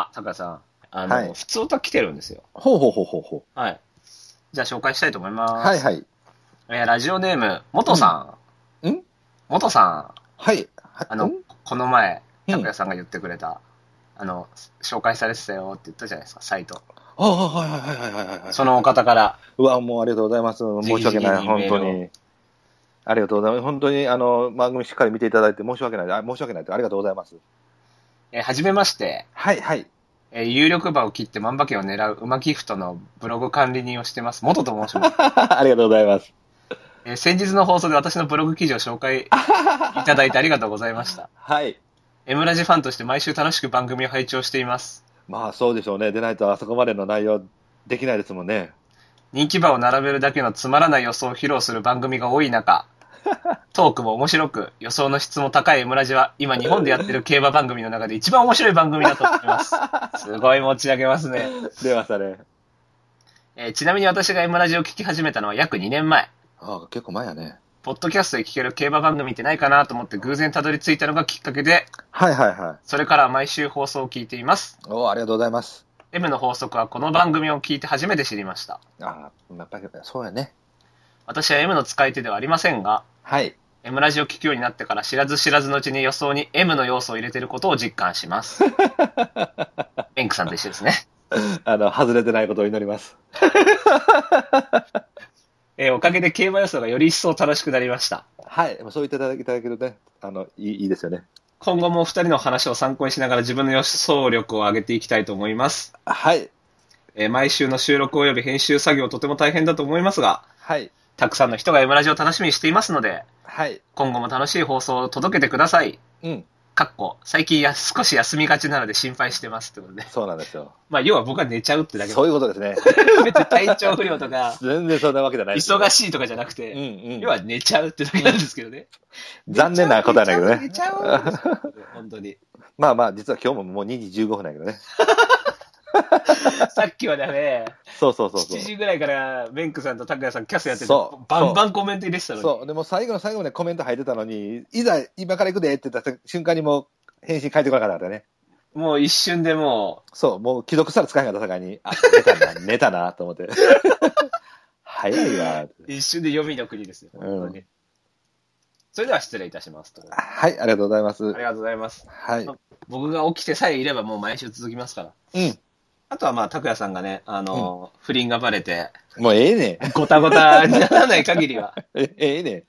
あ、高谷さん。あの、はい普通歌来てるんですよ。ほうほうほうほうほはい。じゃあ紹介したいと思います。う。はいはい。えーラジオネーム、元さん。ん元さん。はい。はあのん、この前、うん拓也さんが言ってくれた、あの、紹介されてたよって言ったじゃないですか、サイト。ああ、はいはいはいはい。そのお方から、うわ、もうありがとうございます。申し訳ない、本当に。ありがとうございます。本当に、あの、番組しっかり見ていただいて申し訳ない。あ申し訳ない。ありがとうございます。えーはじめまして、はいはい。えー有力馬を切って万馬券を狙う馬ギフトのブログ管理人をしてます。元と申します。ありがとうございます。えー先日の放送で私のブログ記事を紹介 いただいてありがとうございました。はい。M ラジファンとして毎週楽しく番組を拝聴しています。まあ、そうでしょうね。でないとあそこまでの内容できないですもんね。人気馬を並べるだけのつまらない予想を披露する番組が多い中、トークも面白く、予想の質も高い M ラジは、今日本でやってる競馬番組の中で一番面白い番組だと思います。すごい持ち上げますね。出ましたね。えーちなみに私が M ラジを聞き始めたのは約2年前。ああ、結構前やね。ポッドキャストで聞ける競馬番組ってないかなと思って偶然たどり着いたのがきっかけで、はいはいはい。それからは毎週放送を聞いています。おありがとうございます。M の法則はこの番組を聞いて初めて知りました。ああ、やっぱり、そうやね。私は M の使い手ではありませんが、はい。M ラジを聞くようになってから知らず知らずのうちに予想に M の要素を入れていることを実感します。ベンクさんと一緒ですね。あの、外れてないことを祈ります。えーおかげで競馬予想がより一層楽しくなりました。はい。そう言っていただいただけるとね、あの、いいいいですよね。今後もお二人の話を参考にしながら自分の予想力を上げていきたいと思います。はい。えー毎週の収録及び編集作業とても大変だと思いますが、はい。たくさんの人が M ラジを楽しみにしていますので、はい。今後も楽しい放送を届けてください。うん。かっこ、最近や少し休みがちなので心配してますってことで。そうなんですよ。まあ、要は僕は寝ちゃうってだけそういうことですね。別に体調不良とか、全然そんなわけじゃない。忙しいとかじゃなくて、うんうん。要は寝ちゃうってだけなんですけどね。残念な答えだけどね。寝ちゃう寝ちゃう本当に。まあまあ、実は今日ももう2時15分だけどね。さっきはね、そうそうそうそ7時ぐらいからメンクさんと拓也さんキャスやっててそう、バンバンコメント入れてたう。のに。そう。でも最後の最後までコメント入ってたのに、いざ今から行くでって言った瞬間にもう返信返ってこなかったからね。もう一瞬でもそう。もう既読したら使えなかった境に、あ、寝たな、寝たな、と思って。早いわ。う、一瞬で読みの国ですよ。本当に。それでは失礼いたしますと。あはい、ありがとうございます。りがとうございます。はい。う僕が起きてさえいればもう毎週続きますから。ん。あとはまあ、拓也さんがね、あの、不倫がバレて、もうええねごたごたにならない限りは、え、ええね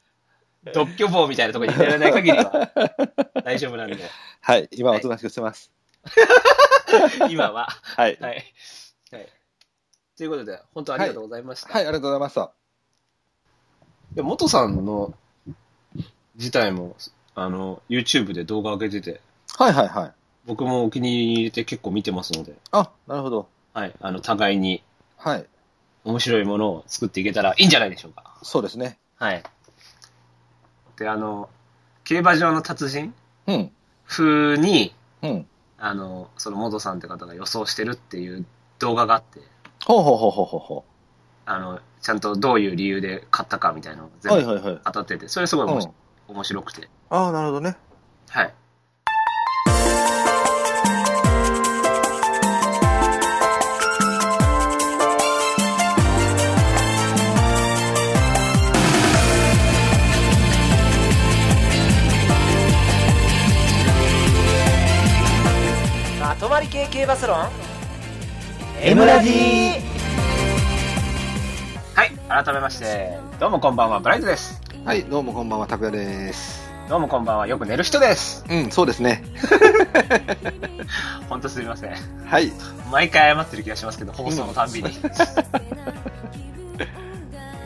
独居房みたいなところに入れられない限りは、大丈夫なんで、はい、今おとなしくしてます。今は。はい。はい。はい。ということで、本当ありがとうございました。はい、ありがとうございました。で元さんの自体も、あの、YouTube で動画上げてて、はいはいはい。僕もお気に入りで結構見てますので、あ、なるほど。はい。あの、互いにはい。面白いものを作っていけたらいいんじゃないでしょうか。そうですね。はい。で、あの、競馬場の達人？うん。風に、うん。あの、その元さんって方が予想してるっていう動画があって、ほうほうほうほうほうほあの、ちゃんとどういう理由で買ったかみたいなのをう。全部はいはいってて、それすごい面白うん面白くて。ああ、なるほどね。はい。り系系バスロン M ラジはい。改めまして、どうもこんばんは、ブライトです。はい、どうもこんばんは、拓也です。どうもこんばんは、よく寝る人です。うん、そうですね。ほんとすみません。はい。毎回謝ってる気がしますけど、放送のたんびに。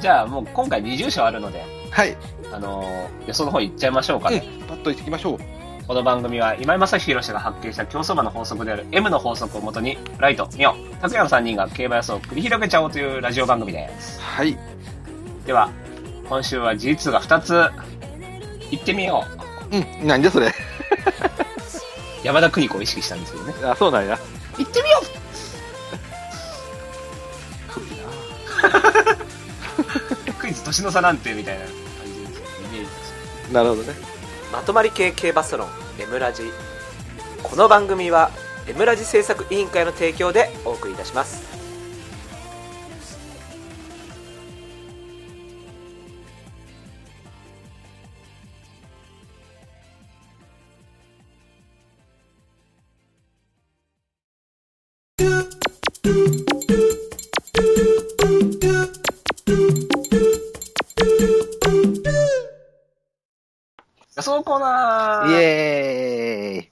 じゃあもう今回20章あるので、はい。あのー予想の方行っちゃいましょうかうんね。、パッと行ってきましょう。この番組は今井正弘氏が発見した競走馬の法則である M の法則をもとに、ライト、ミオ、拓也の3人が競馬予想を繰り広げちゃおうというラジオ番組です。はい。では、今週は G2 が2つ、行ってみよう。うん、何でそれ。山田邦子を意識したんですけどね。あ、そうなんや。行ってみよう クイズ年の差なんてみたいな感じですよイメージなるほどね。まとまり系系バスロン M ラジ。この番組はエムラジ制作委員会の提供でお送りいたします。想コーナーイエーイ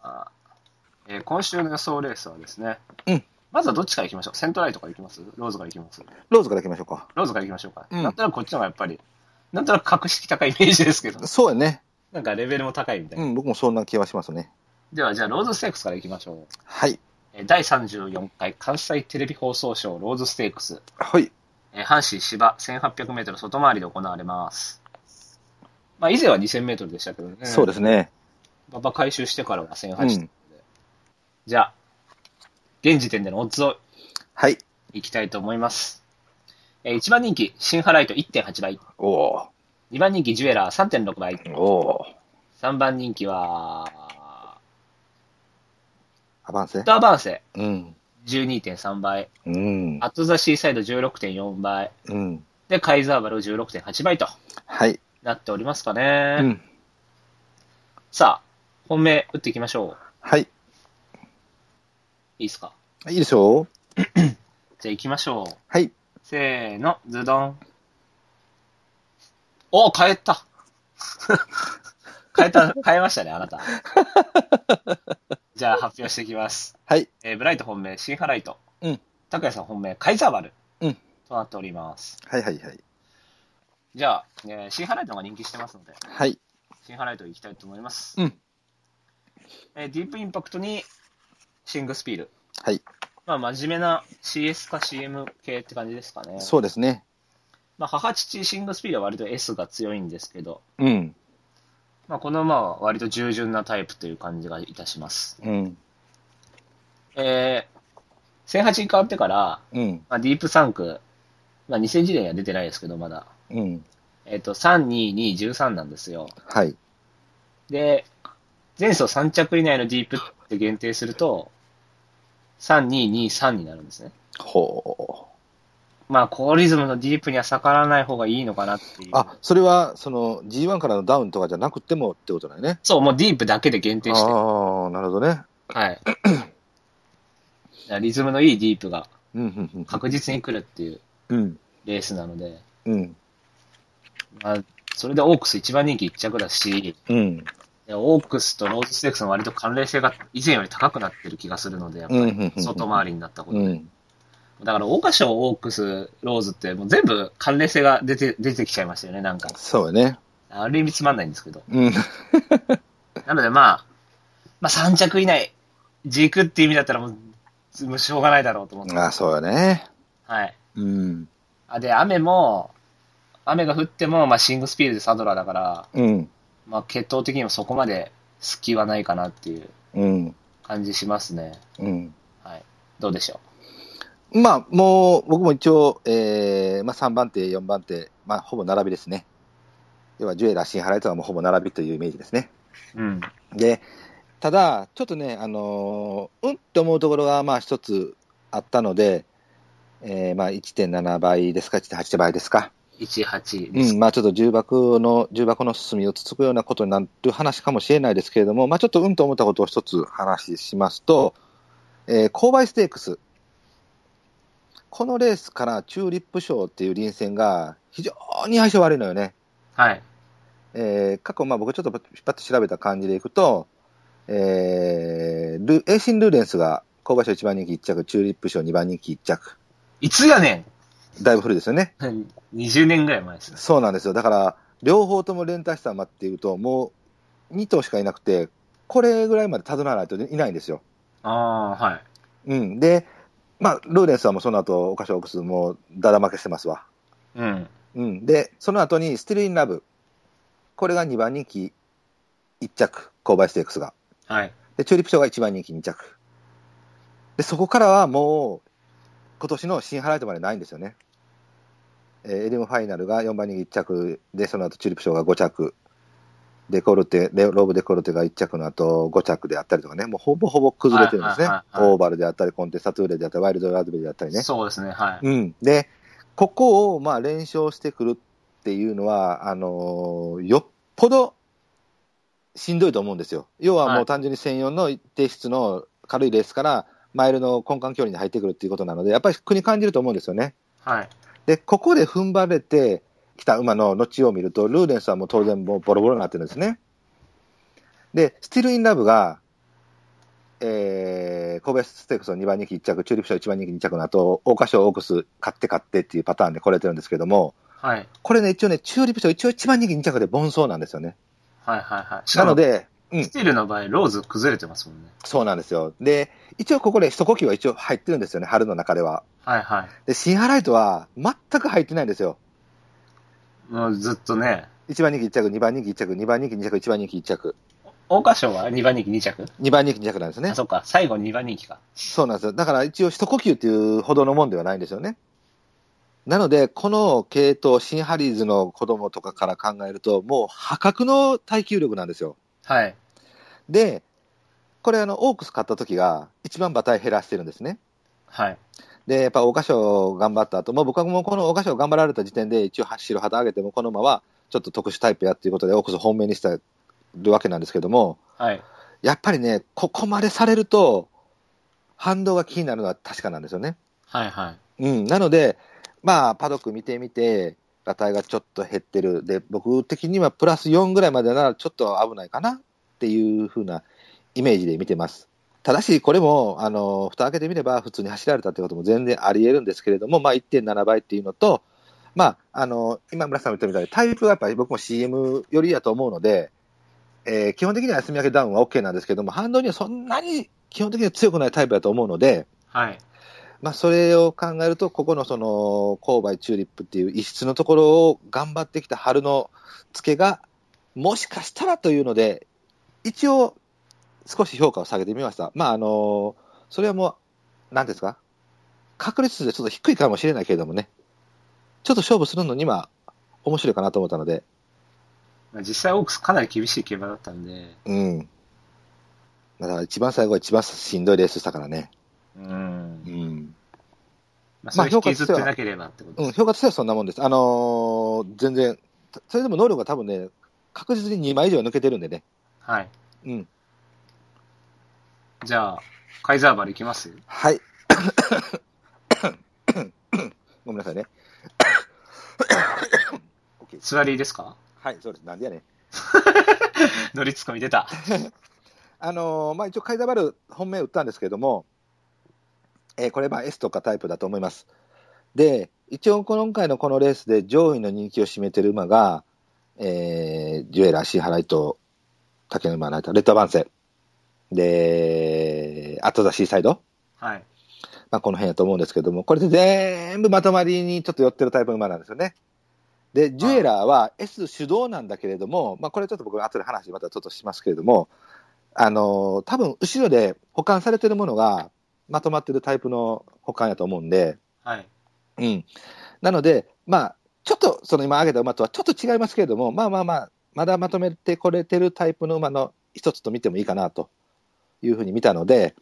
えー今週の予想レースはですね、うんまずはどっちから行きましょう？セントライトから行きます？ローズから行きます？ローズから行きましょうか。ローズから行きましょうか。うんなんとなくこっちの方がやっぱり、なんとなく格式高いイメージですけど、そうやね。なんかレベルも高いみたいな。うん、僕もそんな気はしますね。では、じゃあローズステークスから行きましょう。はい。えー第34回関西テレビ放送賞ローズステークス、はい。えー阪神芝1800メートル外回りで行われます。まあ以前は2000メートルでしたけどね。そうですね。馬場回収してからは1008うん。じゃあ、現時点でのオッズをはい。いきたいと思います。えー1番人気、シンハライト1.8倍。おー。2番人気、ジュエラー3.6倍。おー。3番人気は、アバンセ？スターバーンセうん。12.3倍。うん。アットザシーサイド16.4倍。うん。で、カイザーバル16.8倍とはい。なっておりますかね。うん。さあ、本命打っていきましょう。はい。いいですか？いいでしょうじゃあ行きましょう。はい。せーの、ズドン。お変えた。変えた、変えましたね、あなた。じゃあ発表していきます。はい。えーブライト本命、シンハライト。うん。拓也さん本命、カイザーバル。うん。となっております。はいはいはい。じゃあ、えーシンハライトが人気してますので、はい。シンハライト行きたいと思います。うん。えーディープインパクトに、シングスピール。はい。まあ、真面目な CS か CM 系って感じですかね。そうですね。まあ、母父シングスピードは割と S が強いんですけど、うん。まあ、この馬は割と従順なタイプという感じがいたします。うん。えー、1008に変わってから、うん。まあ、ディープ3区、まあ、2000時代には出てないですけど、まだ。うん。えっ、と、3、2、2、13なんですよ。はい。で、前走3着以内のディープって限定すると、3、2、2、3になるんですね。ほまあ、高リズムのディープには逆らわない方がいいのかなっていう。う。あ、それは、その G1 からのダウンとかじゃなくてもってことだよね。そう、もうディープだけで限定して。ああ、なるほどね。はい。リズムのいいディープがうん、うん、うん。確実に来るっていううん。レースなので、うん。まあ、それでオークス一番人気一着だし、うん。でオークスとローズステークスの割と関連性が以前より高くなってる気がするので、やっぱり外回りになったことで。うん。だから、桜花賞、オークス、ローズってもう全部関連性が出て、出てきちゃいましたよね、なんか。そうよね。ある意味つまんないんですけど。うん。なのでまあ、まあ3着以内、軸っていう意味だったらもう、もうしょうがないだろうと思って。ああ、そうよね。はい。うん。あ、で、雨も、雨が降っても、まあ、シングスピードでサドラーだから、うん。まあ、血統的にもそこまで隙はないかなっていううん。感じしますね。うん。はい。どうでしょまあ、もう、僕も一応、えー、まあ3番手、4番手、まあ、ほぼ並びですね。要は、ジュエラー、シンハライトはもうほぼ並びというイメージですね。う。うん。で、ただ、ちょっとね、あのーうんって思うところが、まあ一つあったので、えー、まあ1.7倍ですか、1.8倍ですか。18です。うん、まあちょっと重箱の、重箱の進みをつつくようなことになる話かもしれないですけれども、まあちょっとうんと思ったことを一つ話しますと、えー、勾配ステークス。このレースからチューリップ賞っていう臨戦が非常に相性悪いのよね。はい。えー過去、まあ僕ちょっと引っ張って調べた感じでいくと、えー、ルエーシン・ルーレンスが購買賞1番人気1着、チューリップ賞2番人気1着。いつやねだいぶ古いですよね。ん !20 年ぐらい前ですね。そうなんですよ。だから、両方とも連帯した馬っていうと、もう2頭しかいなくて、これぐらいまでたどらないといないんですよ。ああ、はい。うん。で、まあ、ルーレンスはもうその後、桜花賞、オークスもうだだ負けしてますわ。うん。うん。で、その後に、スティル・イン・ラブ。これが2番人気1着、紅梅ステークスが。はい。で、チューリップ賞が1番人気2着。で、そこからはもう、今年のシンハライトまでないんですよね。えーエリムファイナルが4番人気1着で、その後チューリップ賞が5着。デコルテ、レローブデコルテが1着の後5着であったりとかね、もうほぼほぼ崩れてるんですね。はいはいはいはいオーバルであったり、コンテスッサトゥーレであったり、ワイルドラズベリーであったりね。そうですね、はい。うん。で、ここをまあ連勝してくるっていうのは、あのーよっぽどしんどいと思うんですよ。要ははいもう単純に専用の一定質の軽いレースから、マイルの根幹距離に入ってくるっていうことなので、やっぱり苦に感じると思うんですよね。はい。で、ここで踏ん張れてきた馬の後を見ると、ルーデンスはもう当然もうボロボロになってるんですね。で、スティルインラブが、えー、神戸ステークスの2番人気1着、チューリップ賞1番人気2着の後、桜花賞オークス買って買ってっていうパターンで来れてるんですけども、はい。これね、一応ね、チューリップ賞一応1番人気2着で凡走なんですよね。はいはいはい。なの、で、うんスティールの場合、ローズ崩れてますもんね。そうなんですよ。で、一応ここで一呼吸は一応入ってるんですよね、春の中では。はいはい。で、シンハライトは全く入ってないんですよ。もうずっとね、1番人気1着、2番人気1着、2番人気2着、1番人気1着。桜花賞は2番人気2着？2番人気2着なんですねあ、。そっか。最後2番人気か。そうなんですよ。だから一応一呼吸っていうほどのもんではないんですよね。なので、この系統、シンハリーズの子供とかから考えると、もう破格の耐久力なんですよ。はい。で、これあの、オークス買った時が一番馬体減らしてるんですね。はい。で、やっぱ桜花賞頑張った後、もう僕はもうこの桜花賞頑張られた時点で一応白旗上げても、この馬はちょっと特殊タイプやっていうことでオークス本命にしてるわけなんですけども、はい。やっぱりね、ここまでされると、反動が気になるのは確かなんですよね。はいはい。うん、なので、まあ、パドック見てみて、馬体がちょっと減ってる。で、僕的にはプラス4ぐらいまでならちょっと危ないかなっていう風なイメージで見てます。ただし、これも、あの、蓋開けてみれば普通に走られたってことも全然あり得るんですけれども、まあ、1.7倍っていうのと、まあ、あの、今村さんも言ったみたいに、タイプがやっぱり僕も CM 寄りやと思うので、えー基本的には休み明けダウンは OK なんですけども、反動にはそんなに基本的には強くないタイプだと思うので、はい。まあ、それを考えると、ここのその、勾配チューリップっていう異質のところを頑張ってきた春の付けが、もしかしたらというので、一応、少し評価を下げてみました。まあ、あの、それはもう、なんですか、確率でちょっと低いかもしれないけれどもね、ちょっと勝負するのには面白いかなと思ったので、まあ実際オークスかなり厳しい競馬だったんで、うん。だから一番最後は一番しんどいレースしたからね。うんう。ん。まあ、評価としてはきずってなければってことうん、評価としてはそんなもんです。あのー全然、たそれでも能力が多分ね、確実に2枚以上抜けてるんでね。はい。うん。じゃあ、カイザーバルいきます？はい。ごめんなさいね。OK 座りですか？はい、そうです。なんでやねん。乗りツッコミ出た。あのーまあ、一応、カイザーバル本命打ったんですけども、えーこれは S とかタイプだと思います。で、一応、今回のこのレースで上位の人気を占めてる馬が、えー、ジュエラー、シーハライト、竹の馬ナイト、レッドアバンセ。で、アットザシーサイド。はい。まあ、この辺やと思うんですけども、これで全部まとまりにちょっと寄ってるタイプの馬なんですよね。で、ジュエラーは S 主導なんだけれども、まあ、これちょっと僕後で話またちょっとしますけれども、あのー多分後ろで保管されてるものがまとまってるタイプの保管やと思うんで、はい。うん。なので、まあ、ちょっとその今挙げた馬とはちょっと違いますけれども、まあまあまあ、まだまとめてこれてるタイプの馬の一つと見てもいいかなというふうに見たので、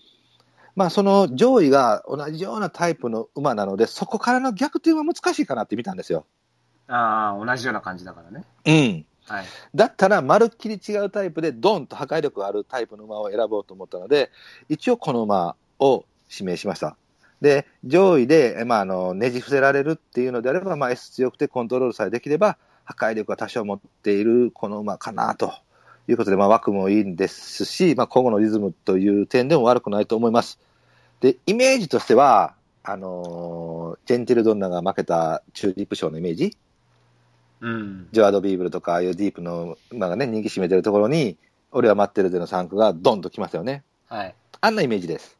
まあその上位が同じようなタイプの馬なので、そこからの逆転は難しいかなって見たんですよ。ああ、同じような感じだからね。うん。はい。だったら、まるっきり違うタイプで、ドンと破壊力があるタイプの馬を選ぼうと思ったので、一応この馬を指名しました。で、上位で、えまあ、あの、ねじ伏せられるっていうのであれば、まあ、S 強くてコントロールさえできれば、破壊力が多少持っているこの馬かなということで、まあ、枠もいいんですし、まあ、今後のリズムという点でも悪くないと思います。で、イメージとしては、あのージェンティルドンナが負けたチューリップ賞のイメージ？うん。ジョアド・ビーブルとか、ああいうディープの馬がね、人気占めてるところに、俺は待ってるでの3区がドンと来ますよね。はい。あんなイメージです。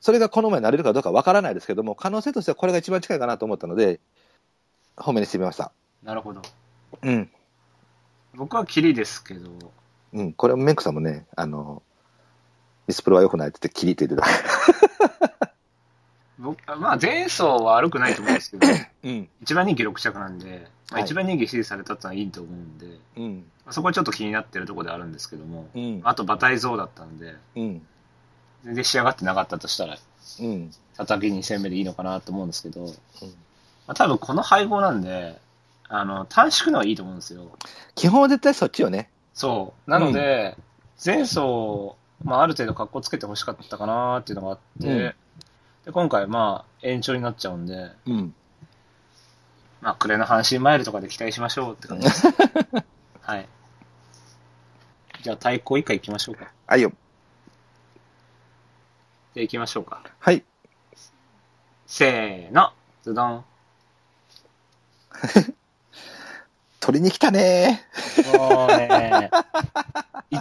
それがこの前になれるかどうかわからないですけども、可能性としてはこれが一番近いかなと思ったので、褒めにしてみました。なるほど。うん。僕はキリですけど、うん。これ、メンクさんもね、あの、ミスプロは良くないって言って、キリって言ってた。僕まあ前走は悪くないと思うんですけど、うん。一番人気6着なんで、まあ、はい一番人気支持されたってのはいいと思うんで、うん。まあそこはちょっと気になってるところであるんですけども、うん。あと馬体像だったんで、うん。全然仕上がってなかったとしたら、うん。叩き2戦目でいいのかなと思うんですけど、まあ、多分この配合なんで、あの、短縮のはいいと思うんですよ。基本は絶対そっちよね。そう。なので、前走、まあ、ある程度格好つけてほしかったかなっていうのがあって、うんで今回、まあ、延長になっちゃうんで、うん。まあ、暮れの阪神マイルとかで期待しましょうって感じです。はい。じゃあ、対抗以下行きましょうか。はいよ。じゃあ行きましょうか。はい。せーの、ズドン。取りに来たねもうね、い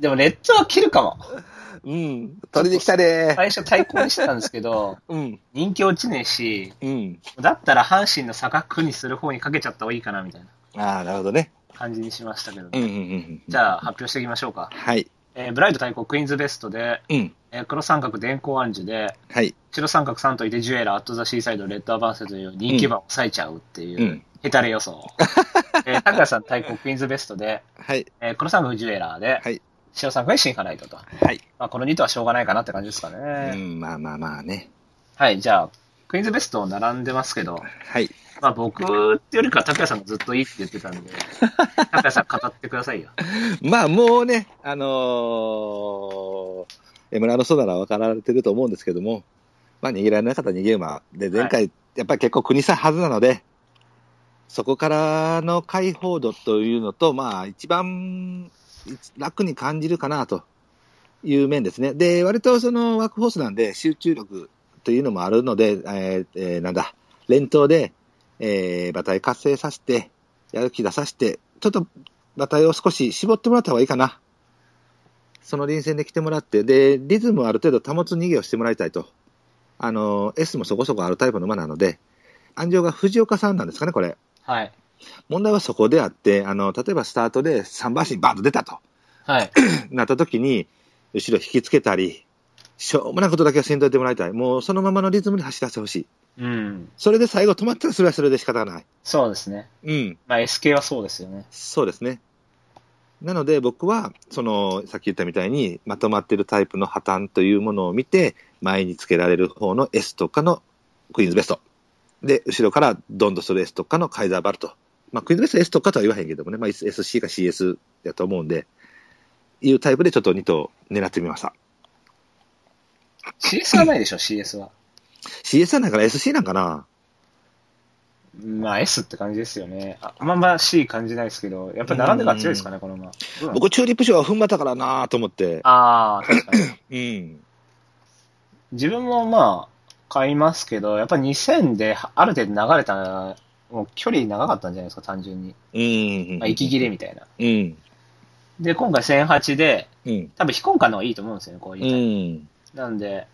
でもレッドは切るかも。うん。取りに来たね最初対抗にしてたんですけど、うん。人気落ちねえし、うん。だったら阪神の坂区にする方にかけちゃった方がいいかなみたいなああ、なるほどね。感じにしましたけど、うんうんうん。じゃあ発表していきましょうか。はい。えーブライト対抗クイーンズベストで、うん。えー黒三角電光暗示で、はい。白三角3といてジュエラー、アットザシーサイド、レッドアバンセという人気馬を抑えちゃうっていう、うんヘタレ予想。えー、さん対抗クイーンズベストで、はい。えー黒三角ジュエラーで、はい。白三角でシンハライトと。はい。まあ、この2とはしょうがないかなって感じですかうね。ん、まあまあまあね。はい、じゃあ、クイーンズベスト並んでますけど、はい。まあ僕ってよりかは拓也さんがずっといいって言ってたんで、拓也さん語ってくださいよ。まあもうね、あのー、エムラのソなら分かられてると思うんですけども、まあ逃げられなかった逃げ馬で、前回、やっぱり結構国差はずなので、そこからの解放度というのと、まあ一番楽に感じるかなという面ですね。で、割とそのワークフォースなんで集中力というのもあるので、えーえーなんだ、連投で、えー馬体活性させて、やる気出させて、ちょっと馬体を少し絞ってもらった方がいいかな。その臨戦で来てもらって、で、リズムをある程度保つ逃げをしてもらいたいと。あの、S もそこそこあるタイプの馬なので、安城が藤岡さんなんですかね、これ。はい。問題はそこであって、あの、例えばスタートで3馬身バーンと出たと。はい。なった時に、後ろ引きつけたり、しょうもないことだけはせんといてもらいたい。もうそのままのリズムで走らせてほしい。うん。それで最後止まったらそれはそれで仕方がない。そうですね。うん。まあ SK はそうですよね。そうですね。なので僕は、その、さっき言ったみたいに、まとまってるタイプの破綻というものを見て、前につけられる方の S とかのクイーンズベスト。で、後ろからドンとする S とかのカイザーバルト。まあ、クイズベスト S とかとは言わへんけどもね、まあ、SC か CS だと思うんで、いうタイプでちょっと2頭狙ってみました。CS はないでしょ、CS は。CS はないから SC なんかなまあ S って感じですよね。ああんま C 感じないですけど、やっぱり並んでから強いですかね、この馬。どうなの僕、チューリップ賞は踏ん張ったからなと思って。ああ、確かに。うん。自分もまあ、買いますけど、やっぱ2000である程度流れた、もう距離長かったんじゃないですか、単純に。うん。まあ、息切れみたいな。うん。で、今回1008で、うん。多分非根幹の方がいいと思うんですよね、こういうう。ん。なんで、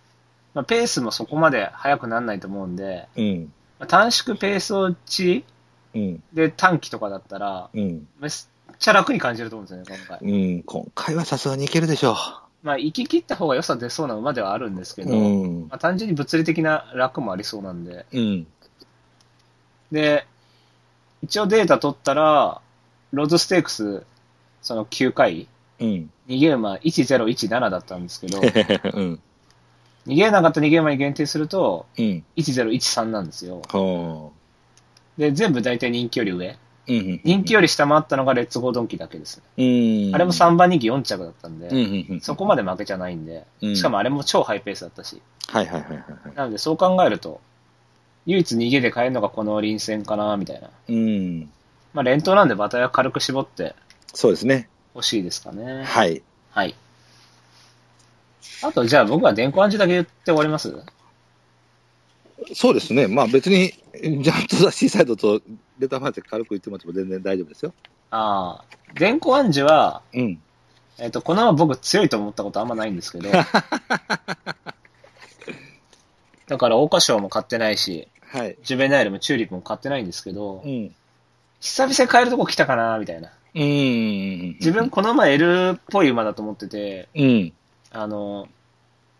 まあ、ペースもそこまで速くならないと思うんで、うん。まあ短縮ペース落ちうん。で短期とかだったら、うん。めっちゃ楽に感じると思うんですよね、今回。うん。今回はさすがにいけるでしょまあ、行き切った方が良さ出そうな馬ではあるんですけう。ど、うん。まあ、単純に物理的な楽もありそうなんで。うん。で、一応データ取ったら、ローズステークス、その9回、うん。逃げ馬1017だったんですけど、うん。逃げなかった逃げ馬に限定すると、うん。1013なんですよ。ほで、全部大体人気より上。人気より下回ったのがレッツゴードンキだけですね。うん。あれも3番人気4着だったんで。そこまで負けちゃないんで、うんしかもあれも超ハイペースだったし。はいはいはいはいはい。なのでそう考えると、唯一逃げで買えるのがこの臨戦かな、みたいな。うん。まあ連投なんで馬体は軽く絞ってそうですね。欲しいですかね。はい。はい。あと、じゃあ僕は電光暗示だけ言って終わります？そうですね。まあ別に、ジャンプとシーサイドとレターマーチ軽く言ってもらっても全然大丈夫ですよ。ああ、電光暗示は、うん。えっ、と、このまま僕強いと思ったことあんまないんですけど、だから、桜花賞も買ってないし、はい。ジュベナイルもチューリップも買ってないんですけどう、ん。久々に買えるとこ来たかな、みたいな。うん。自分、この馬 L っぽい馬だと思ってて、うん。あの、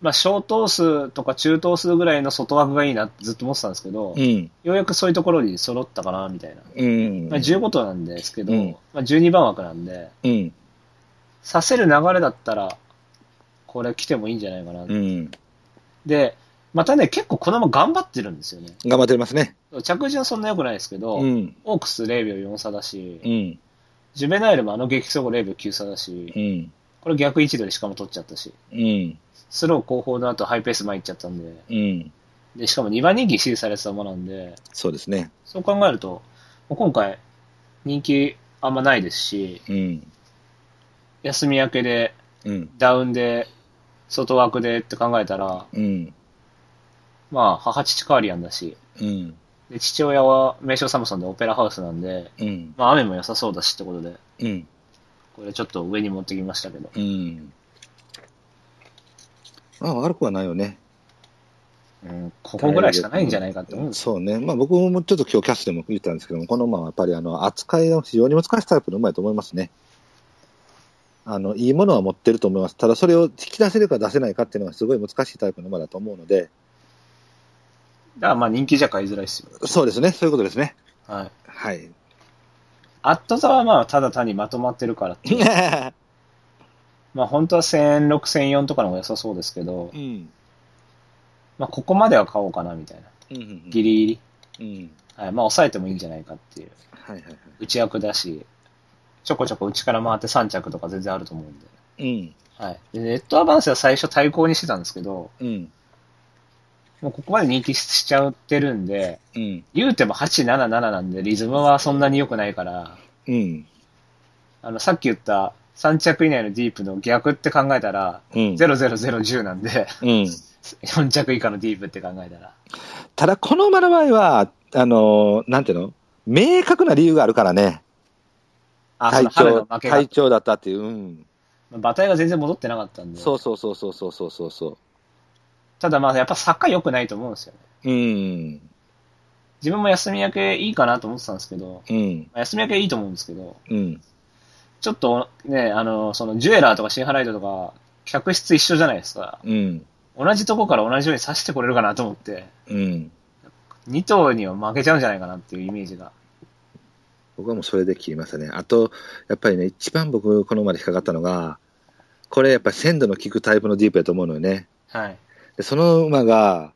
まあ、小頭数とか中頭数ぐらいの外枠がいいなってずっと思ってたんですけど、うん。ようやくそういうところに揃ったかな、みたいな。うん。まあ、15頭なんですけど、うんまあ、12番枠なんで、うん。させる流れだったら、これ来てもいいんじゃないかな。うん。で、またね、結構このまま頑張ってるんですよね。頑張ってますね。着順そんな良くないですけど、うん。オークス0秒4差だし、うん。ジュベナイルもあの激走後0秒9差だし、うん。これ逆位置取りしかも取っちゃったし、うん。スロー後方の後ハイペース前行っちゃったんで、うん。で、しかも2番人気支持されてた馬なんで、そうですね。そう考えると、今回人気あんまないですし、うん。休み明けで、うん。ダウンで、外枠でって考えたら、うん。まあ、母父カーリアンだし、うん。で、父親は名称サムソンでオペラハウスなんで、うん。まあ雨も良さそうだしってことで、うん。これちょっと上に持ってきましたけど。うん。まあ、悪くはないよね。うん、ここぐらいしかないんじゃないかって思うん。そうね。まあ僕もちょっと今日キャストでも言ったんですけども、この馬はやっぱりあの、扱いが非常に難しいタイプの馬だと思いますね。あの、いいものは持ってると思います。ただそれを引き出せるか出せないかっていうのがすごい難しいタイプの馬だと思うので、だからまあ人気じゃ買いづらいですよ。そうですね。そういうことですね。はい。はい。アットザはまあただ単にまとまってるからっていう。まあ本当は1006、1004とかの方が良さそうですけどう、ん。まあここまでは買おうかなみたいな。うん。ギリギリ。うん。はい。まあ抑えてもいいんじゃないかっていう。はいはいはい。内役だし、ちょこちょこ内から回って3着とか全然あると思うんで。うん。はい。で、ネットアバンスは最初対抗にしてたんですけど、うん。もうここまで人気しちゃってるんで、うん。言うても8、7、7なんで、リズムはそんなに良くないから、うん。あの、さっき言った3着以内のディープの逆って考えたら、うん。00010なんで、うん。4着以下のディープって考えたら。ただ、この馬の場合は、あの、なんていうの？明確な理由があるからね。体調、体、調だったっていう。うん。馬体が全然戻ってなかったんで、そうそうそうそうそうそうそうそただまあやっぱサッカー良くないと思うんですよね。う。うん。自分も休み明けいいかなと思ってたんですけど、うん。まあ休み明けいいと思うんですけど、うん。ちょっとね、あの、そのジュエラーとかシンハライトとか、客室一緒じゃないですか。うん。同じとこから同じように刺してこれるかなと思って、うん。2頭には負けちゃうんじゃないかなっていうイメージが。僕はもうそれで切りましたね。あと、やっぱりね、一番僕、この馬で引っかかったのが、これやっぱり鮮度の効くタイプのディープやと思うのよね。はい。で、その馬が、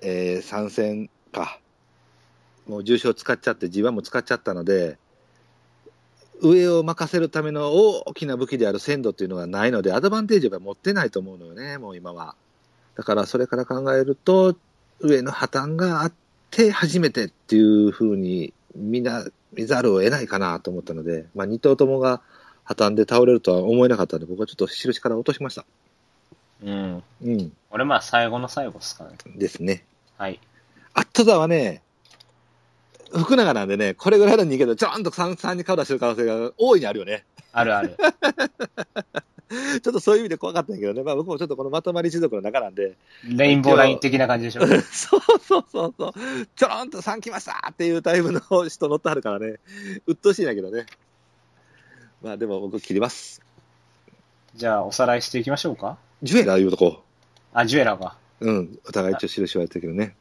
えー、参戦か。もう重賞使っちゃって G1 も使っちゃったので、上を任せるための大きな武器である鮮度っていうのがないので、アドバンテージは持ってないと思うのよね、もう今は。だからそれから考えると、上の破綻があって初めてっていうふうに見な、見ざるを得ないかなと思ったので、まあ2頭ともが破綻で倒れるとは思えなかったので、僕はちょっと印から落としました。うん。うん。俺まあ最後の最後ですかね。ですね。はい。アットザはね、福永なんでね、これぐらいの人間でちょんと3、3に顔出してる可能性が大いにあるよね。あるある。ちょっとそういう意味で怖かったんだけどね。まあ僕もちょっとこのまとまり一族の中なんで、レインボーライン的な感じでしょ。そうそうそうそう、ちょろんと3来ましたっていうタイプの人乗ってはるからね、鬱陶しいんだけどね。まあでも僕切ります。じゃあおさらいしていきましょうか。ジュエラー言うとこあ、ジュエラーか。うん、お互い一応印言われてるけどね。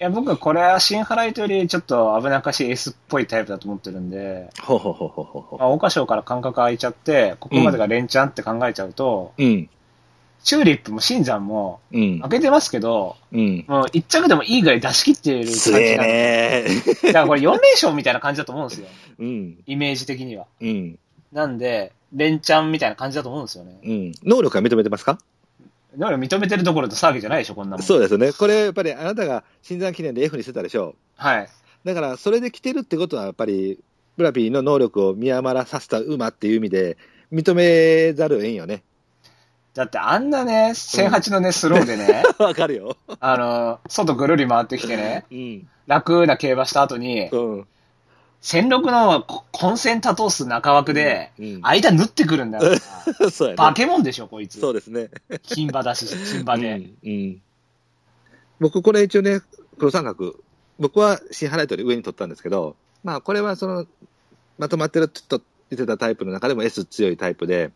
いや、僕はこれはシンハライトよりちょっと危なっかしいエースっぽいタイプだと思ってるんで、ほうほうほうほうほうほまあ、桜花賞から間隔空いちゃって、ここまでが連チャンって考えちゃうと、う。うん、チューリップも新山もうん負、けてますけど、うん。もう一着でもいいぐらい出し切っている感じつえなんで。ねだからこれ4連勝みたいな感じだと思うんですよ。うん、イメージ的には。うん、なんで、連チャンみたいな感じだと思うんですよね。うん。能力は認めてますか？だから認めてるところと騒ぎじゃないでしょ、こんなもん。そうですね。これ、やっぱりあなたが新山記念で F にしてたでしょはい。だから、それで来てるってことは、やっぱり、ブラピーの能力を見余らさせた馬っていう意味で、認めざるを得んよね。だってあんなね、1008のね、スローでね、わかるよ。あの、外ぐるり回ってきてね、うん。楽な競馬した後に、うん。1006のこ混戦多頭数中枠で、うん間縫ってくるんだから、そうやね。化け物でしょ、こいつ。そうですね。金馬だし、金馬で。うん。うん僕、これ一応ね、黒三角、僕は新ハライトより上に取ったんですけど、まあ、これはその、まとまってると言ってたタイプの中でも S 強いタイプで、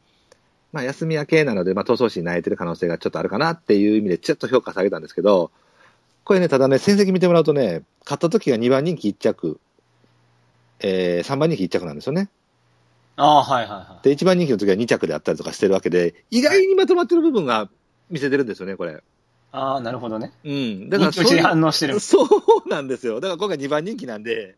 まあ、休み明けなので、まあ、闘争心に泣いてる可能性がちょっとあるかなっていう意味で、ちょっと評価下げたんですけど、これね、ただね、戦績見てもらうとね、勝った時が2番人気1着、えー、3番人気1着なんですよね。ああ、はいはいはい。で、1番人気の時は2着であったりとかしてるわけで、意外にまとまってる部分が見せてるんですよね、これ。ああ、なるほどね。うん。だから人気に反応してる。そうなんですよ。だから今回2番人気なんで、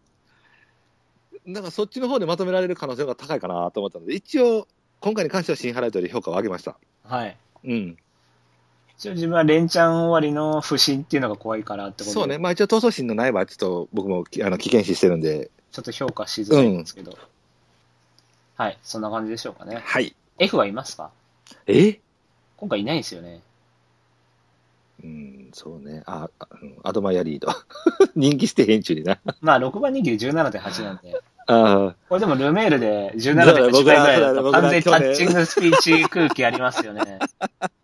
だからそっちの方でまとめられる可能性が高いかなと思ったので、一応、今回に関しては新ハライトで評価を上げました。はい。うん。一応自分は連チャン終わりの不審っていうのが怖いからってことでそうね。まあ一応、闘争心のないはちょっと僕もきあの危険視してるんで、ちょっと評価しづらいんですけど。はい、そんな感じでしょうかね。はい。F はいますか？え？今回いないんですよね。うん、そうね。あ、あうんアドマイヤリード。人気してへんちゅうにな。まあ、6番人気で17.8なんで。あこれでもルメールでそうだ17.8僕ら倍ぐらいだと完全にタッチングスピーチ空気ありますよね。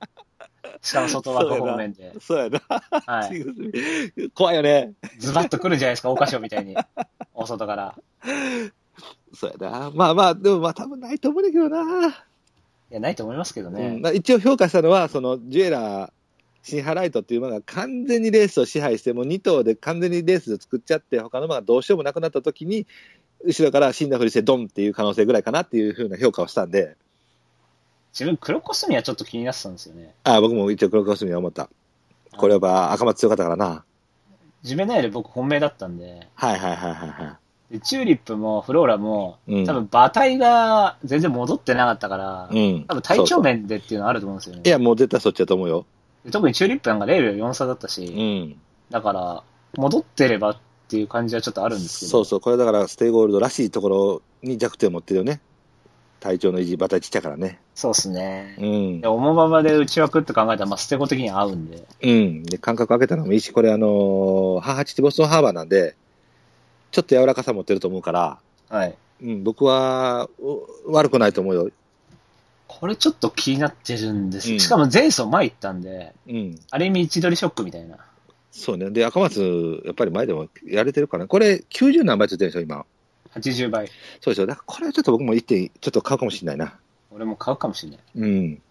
しかも外枠方面であ、。そうやな。はい。怖いよね。ズバッと来るじゃないですか、大歌賞みたいに。大外から。そうやな。まあまあ、でもまあ多分ないと思うんだけどな。いや、ないと思いますけどうねん。まあ一応評価したのは、そのジュエラー、シンハライトっていう馬が完全にレースを支配して、もう2頭で完全にレースで作っちゃって、他の馬がどうしようもなくなった時に、後ろから死んだふりしてドンっていう可能性ぐらいかなっていうふうな評価をしたんで、自分、黒コスミはちょっと気になってたんですよね。ああ、僕も一応黒コスミは思った。これは赤松強かったからな。ジュベナイル僕本命だったんで。はいはいはいはいはい。でチューリップもフローラも、うん多分馬体が全然戻ってなかったから、うん。多分体調面でっていうのはあると思うんですよね。いや、もう絶対そっちだと思うよ。で特にチューリップなんか0秒4差だったし、うん。だから、戻ってればっていう感じはちょっとあるんですけど。そうそう。これだからステイゴールドらしいところに弱点を持ってるよね。体調の維持、馬体ちっちゃいからね。そうっすね。うんで、。重馬場で内枠って考えたら、まあ、ステゴ的には合うんで。うん。で、間隔空けたのもいいし、これあのー、母父ってボストンハーバーなんで、ちょっと柔らかさ持ってると思うから、はい。うん、僕は、う悪くないと思うよ。これちょっと気になってるんです。うんしかも前走前行ったんで、うん。ある意味位置取りショックみたいな。そうね。で、赤松、やっぱり前でもやれてるから、これ90何倍ついてるでしょ、今。80倍。そうでしょ。だからこれはちょっと僕も一点、ちょっと買うかもしれないな。俺も買うかもしれない。っうん。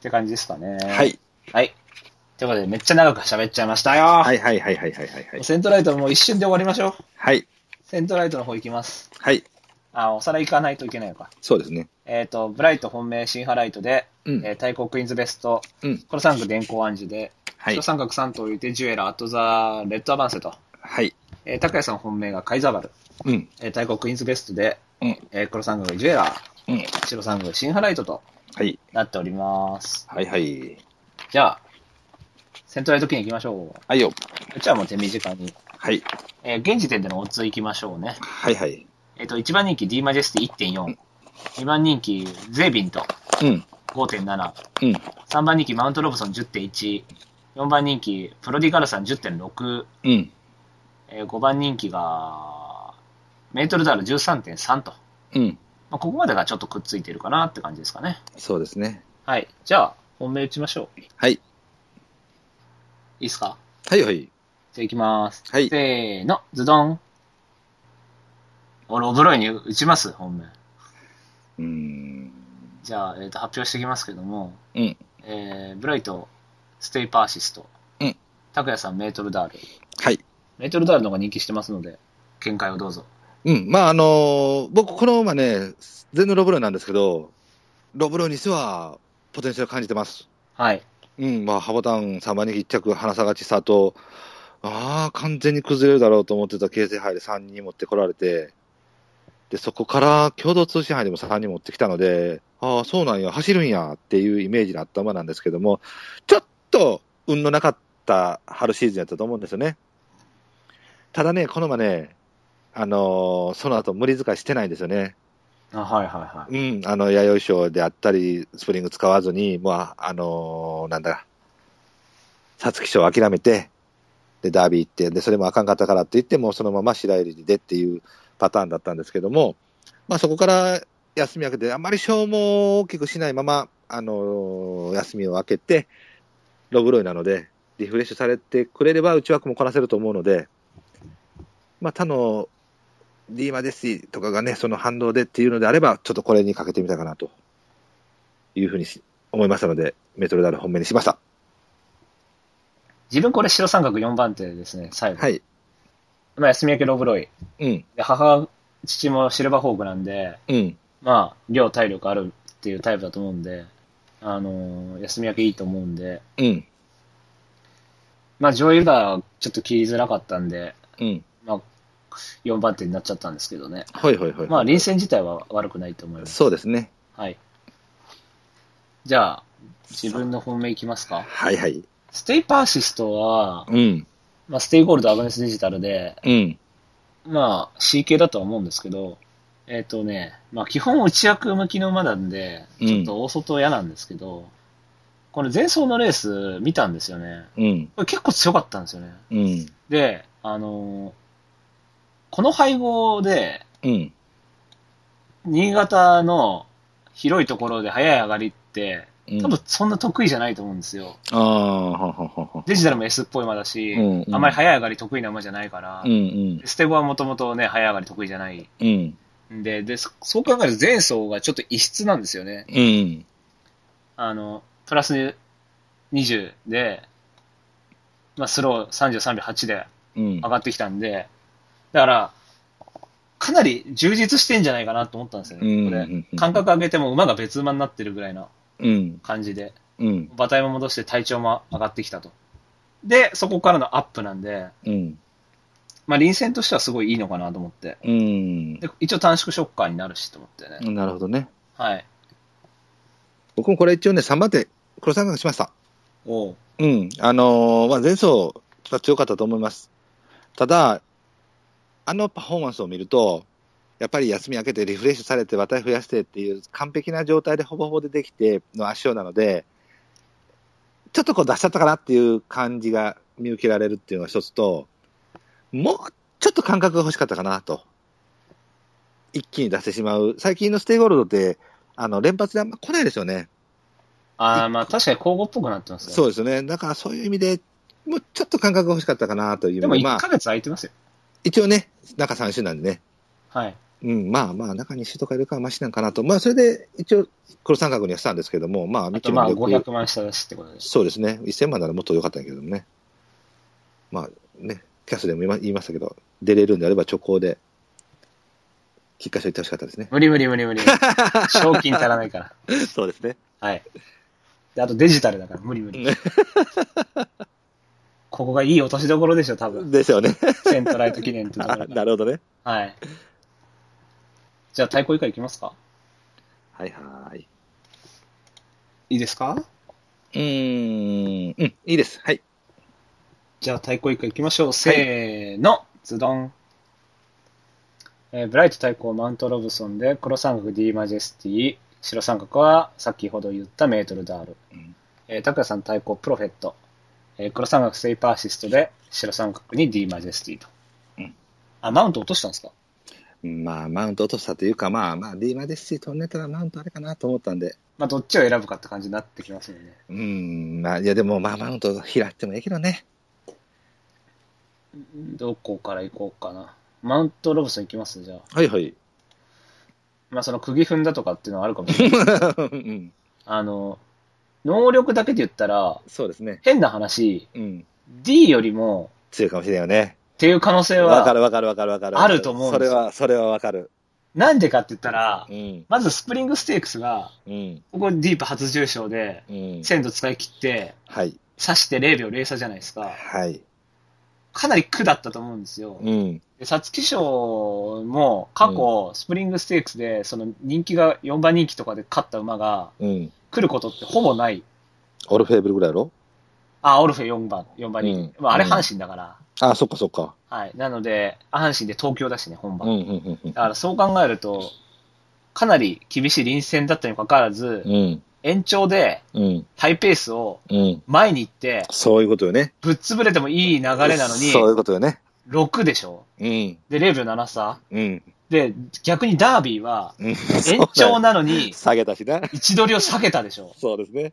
て感じですかね。は。い。はい。ということで、めっちゃ長く喋っちゃいましたよ。はいはいはいはいはいはいはい。セントライトもう一瞬で終わりましょう。はい。セントライトの方行きます。はい。あ、お皿行かないといけないのか。そうですね。えっ、と、ブライト本命シンハライトで、うんえー対抗クイーンズベスト、うん。この3区電光暗示で、はい白。三角3頭入れて、ジュエラ、アトザ、レッドアバンセと、はい。えー、高谷さん本命がカイザーバル、うん。えー対抗クイーンズベストで、うん。えー黒三角ジュエラ、うん。白三角シンハライトとはい。なっております。はいはい。じゃあ、セントライト記念行きましょう。はいよ。うちはもう手短に。はい。えー現時点でのオッズ行きましょうね。はいはい。えっ、と、1番人気 D マジェスティ1.4、2番人気ゼービントうん。5.7、うん。3番人気マウントロブソン10.1、4番人気プロディガルさん10.6、うん。えー5番人気がメートルダール13.3と。うん。まあ、ここまでがちょっとくっついてるかなって感じですかね。そうですね。はい。じゃあ、本命打ちましょう。いはい。いっすか？はいはい。じゃあ行きます。はいせーの、ズドン。俺、オブロイに打ちます、本命。うーん。じゃあ、えっ、と、発表していきますけども、うん。えー、ブライト、ステイパーシスト。うん。拓也さん、メートルダール。はい。メートルダールの方が人気してますので、見解をどうぞ。うん。まあ、あのー僕、この馬ね、ゼンノロブロイなんですけど、ロブロイにしては、ポテンシャル感じてます。はい。うん。まあ、ハボタン3番に1着、花探ち佐藤。ああ、完全に崩れるだろうと思ってた形成杯で3人持ってこられて、で、そこから共同通信杯でも3人持ってきたので、ああ、そうなんや、走るんやっていうイメージのあった馬なんですけども、ちょっと運のなかった春シーズンやったと思うんですよね。ただね、この馬ね、あのーその後無理遣いしてないんですよね。あはいはいはい。うん、あの、弥生賞であったり、スプリング使わずに、もう、ああのーなんだ、皐月賞諦めて、で、ダービー行って、で、それもあかんかったからって言って、もうそのまま白百合でっていうパターンだったんですけども、まあそこから休み明けて、あんまり消耗を大きくしないまま、あのー休みを明けて、ロブロイなので、リフレッシュされてくれれば、内枠もこなせると思うので、まあ他のディーマデッシとかがね、その反動でっていうのであれば、ちょっとこれにかけてみたかなと。いうふうにし思いましたので、メトロダル本命にしました。自分これ白三角4番手ですね、最後。はい。まあ、休み明けロブロイ。うん。で母、父もシルバーホークなんで、うん。まあ、量体力あるっていうタイプだと思うんで、あのー休み明けいいと思うんで、うん。まあ、上位がちょっと切りづらかったんで、うん。まあ、4番手になっちゃったんですけどね。はいはいはい。まあ、臨戦自体は悪くないと思います。そうですね。はい。じゃあ、自分の本命いきますか。はいはい。ステイパーシストは、うん。まあ、ステイゴールドアグネスデジタルで、うん。まあ、C 系だとは思うんですけど、えっ、とね、まあ、基本内役向きの馬なんで、うんちょっと大外嫌なんですけど、この前走のレース見たんですよね。うん。これ結構強かったんですよね。うん。で、あのーこの配合で、うん。新潟の広いところで速い上がりって、うん多分そんな得意じゃないと思うんですよ。ああ、はははは。デジタルも S っぽい馬だし、うんうんあまり速い上がり得意な馬じゃないから、うんうん。ステゴはもともとね、速い上がり得意じゃない。うん。んで、で、そそう考えると前走がちょっと異質なんですよね。うん。あの、プラス20で、まあ、スロー33秒8でうん上。がってきたんで、だから、かなり充実してんじゃないかなと思ったんですよね。これうんうんうん、間隔上げても馬が別馬になってるぐらいなうん。感じで、うん。馬体も戻して体調も上がってきたと。で、そこからのアップなんで、うん。まあ、臨戦としてはすごいいいのかなと思って。うん。で、一応短縮ショッカーになるしと思ってね。なるほどね。はい。僕もこれ一応ね、3番手、黒三角しました。おううん。あのーまあ、前走が強かったと思います。ただ、あのパフォーマンスを見ると、やっぱり休み明けてリフレッシュされて、馬体増やしてっていう完璧な状態でほぼほぼでできての圧勝なので、ちょっとこう出しちゃったかなっていう感じが見受けられるっていうのが一つと、もうちょっと間隔が欲しかったかなと。一気に出してしまう。最近のステイゴールドって、あの、連発であんま来ないですよね。ああ、まあ確かに交互っぽくなってますよ。そうですね。だからそういう意味で、もうちょっと間隔が欲しかったかなという意でも味で、1まあヶ、月空いてますよ。一応ね、中3週なんでね。はい。うん、まあまあ、中2週とかいるからマシなんかなと。まあ、それで一応、黒三角にはしたんですけども、まあ、あとまあ見てもよく500万下出しってことです。そうですね。1000万ならもっと良かったんやけどもね。まあね、キャスでも言いましたけど、出れるんであれば直行で、喫下所行ってほしかったですね。無理無理無理無理。賞金足らないから。そうですね。はい。で、あとデジタルだから無理無理。ここがいい落としどころでしょ、多分。ですよね。セントライト記念ってところが。なるほどね。はい。じゃあ、太鼓以下いきますか？はいはい。いいですか？うーん、うん、いいです。はい。じゃあ、対抗以下いきましょう。せーの、ズドン。えーブライト対抗マウントロブソンで、黒三角 ディーマジェスティ、白三角は先ほど言ったメートルダール。うんえー、拓也さん対抗プロフェット。えー黒三角ステイパーシストで、白三角に D マジェスティと。うんあ、マウント落としたんですか？まあ、マウント落としたというか、まあまあ、D マジェスティ取んねたらマウントあれかなと思ったんで。まあ、どっちを選ぶかって感じになってきますよね。うーん、まあ、いやでも、まあ、マウント開いてもいいけどね。どこから行こうかな。マウントロブソン行きますじゃあ。はいはい。まあ、その釘踏んだとかっていうのはあるかもしれない。うん、あの、能力だけで言ったら、そうですね。変な話、うん。D よりも強いかもしれないよね。っていう可能性は、わかるわかるわかるわかる。あると思うんですよそれは、それはわかる。なんでかって言ったらう、ん。まずスプリングステークスが、うん。ここディープ初重賞で、うん。鮮度使い切って、はい。刺して0秒0差じゃないですか。はい。かなり苦だったと思うんですよ。うん。で皐月賞も過去、スプリングステークスで、その人気が4番人気とかで勝った馬がうん。来ることってほぼない。オルフェーブルぐらいやろ？あ、オルフェ4番、4番人気。うんまあ、あれ阪神だから。あ、そっかそっか。はい。なので、阪神で東京だしね、本番。うん、うん、うんだからそう考えると、かなり厳しい臨戦だったにもかかわらず、うん。うん。延長でうん。ハイペースをうん。前に行って、そういうことよね。ぶっ潰れてもいい流れなのに、そういうことよね。6でしょうん。で、0秒7差うん。で、逆にダービーは、うん。延長なのに、下げたしな。位置取りを下げたでしょそうですね。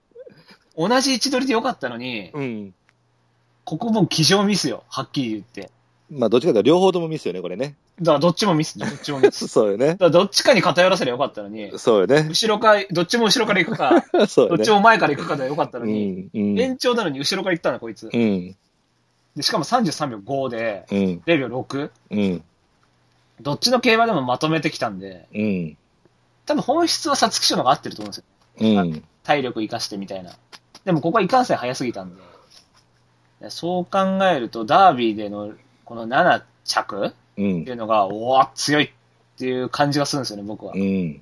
同じ位置取りでよかったのに、うん。ここもう机上ミスよ、はっきり言って。まあ、どっちかというと両方ともミスよね、これね。だからどっちもミス、どっちもミス。そうよねだ。からどっちかに偏らせりゃよかったのに、そうよね。後ろから、どっちも後ろから行くか、そうよね。どっちも前から行くかでよかったのうに、ん。うん。延長なのに後ろから行ったの、こいつ。うん。で、しかも33秒5で、うん。0秒 6? うん。どっちの競馬でもまとめてきたんで、うん。多分本質は皐月賞の方が合ってると思うんですよ。うん。体力生かしてみたいな。でもここはいかんせん早すぎたんで、そう考えると、ダービーでのこの7着っうんていうのが、おー、強いっていう感じがするんですよね、僕は。うん。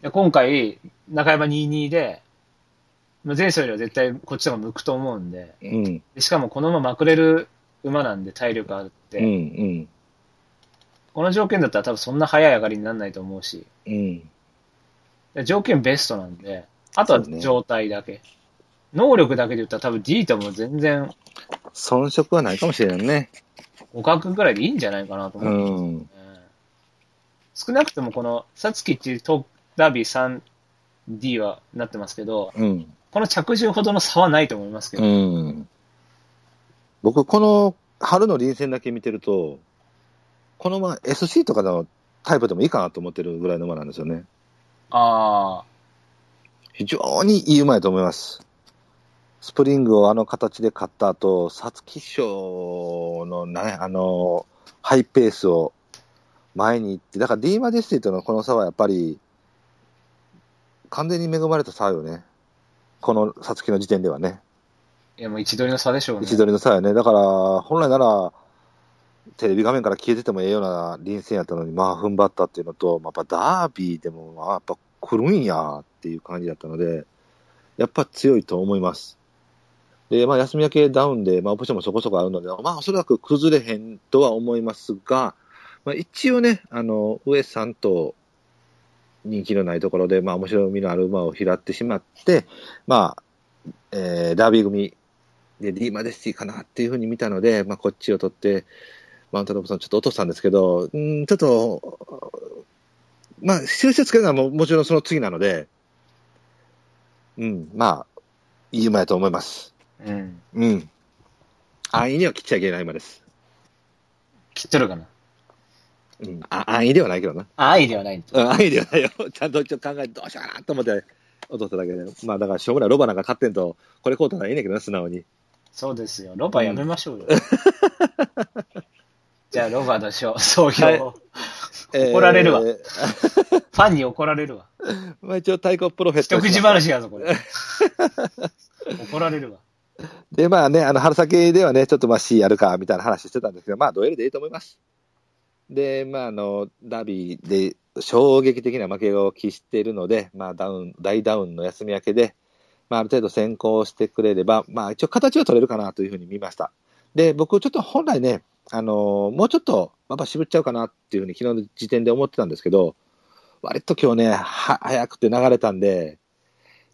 で今回、中山22で、まあ前走よりは絶対こっちの方が向くと思うんで、うん。でしかもこのまままくれる馬なんで体力あるって、うん。うん。この条件だったら多分そんな早い上がりにならないと思うし、うん。で条件ベストなんで、あとはそうね状態だけ。能力だけで言ったら多分 D とも全然遜色はないかもしれないね。互角ぐらいでいいんじゃないかなとう思うんですよね。ん。少なくともこの、サツキっていうトダービー 3D はなってますけど、うん。この着順ほどの差はないと思いますけど、うん。僕、この春の臨戦だけ見てると、この馬 SC とかのタイプでもいいかなと思ってるぐらいの馬なんですよね。あ非常にいい馬やと思います。スプリングをあの形で勝った後、皐月賞のね、あの、ハイペースを前に行って、だからディーマディスティとのこの差はやっぱり、完全に恵まれた差よね。この皐月の時点ではね。あ、いやもう位置取りの差でしょうね。位置取りの差よね。だから、本来なら、テレビ画面から消えててもええような臨戦やったのに、まあ踏ん張ったっていうのと、まあ、やっぱダービーでも、まあ、やっぱ来るんやっていう感じだったので、やっぱ強いと思います。で、まあ休み明けダウンで、まあオプションもそこそこあるので、まあおそらく崩れへんとは思いますが、まあ一応ね、あの、上3頭、人気のないところで、まあ面白みのある馬を拾ってしまって、まあ、えー、ダービー組で、ディーマデスティかなっていうふうに見たので、まあ、こっちを取って、マウントロブさんちょっと落としたんですけど、うん、ちょっと、まあ、印をつけるのはももちろんその次なので、うん、まあ、いい馬やと思います。うん。うん。安易には切っちゃいけない馬です。切っとるかな。うん、あ安易ではないけどな。あ、愛ではない。うん、安易ではないよ。ちゃんとちょっと考えてどうしようかなと思って落としただけで。まあ、だから、しょうもないロバなんか買ってんと、これこうたらいいねんけどな、素直に。そうですよ。ロバやめましょうよ。じゃあ、ロバの賞、総評、はい怒られるわえー ファンに怒られるわ。まあ、一応、太鼓プロフェット一口話やぞ、これ。怒られるわ。で、まあね、あの、春先ではね、ちょっとまあ C やるか、みたいな話してたんですけど、まあ、ドエルでいいと思います？で、まあ、あの、ダービーで衝撃的な負けを喫しているので、まあ、ダウン、大ダウンの休み明けで、まあ、ある程度先行してくれれば、まあ、一応形は取れるかなというふうに見ました。で、僕、ちょっと本来ね、あのもうちょっと、やっぱ渋っちゃうかなっていうふうに昨日の時点で思ってたんですけど、割と今日ね、早くて流れたんで、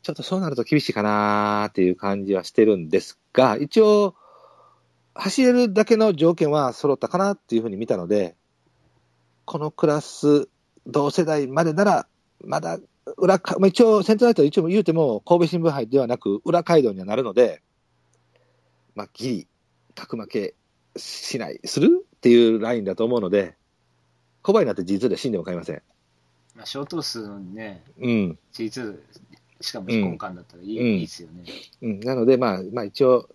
ちょっとそうなると厳しいかなっていう感じはしてるんですが、一応、走れるだけの条件は揃ったかなっていうふうに見たので、このクラス、同世代までなら、まだ裏か、まあ、一応、セントライトは一応言うても、神戸新聞杯ではなく、裏街道にはなるので、まあ、ギリ、格負けしない、するっていうラインだと思うので、小林になって G2 で死んでも買いません。まあ、小等数のね、うん。G2、しかも非根幹だったらいい,、うんいいですよね。うん、なので、まあ、まあ一応、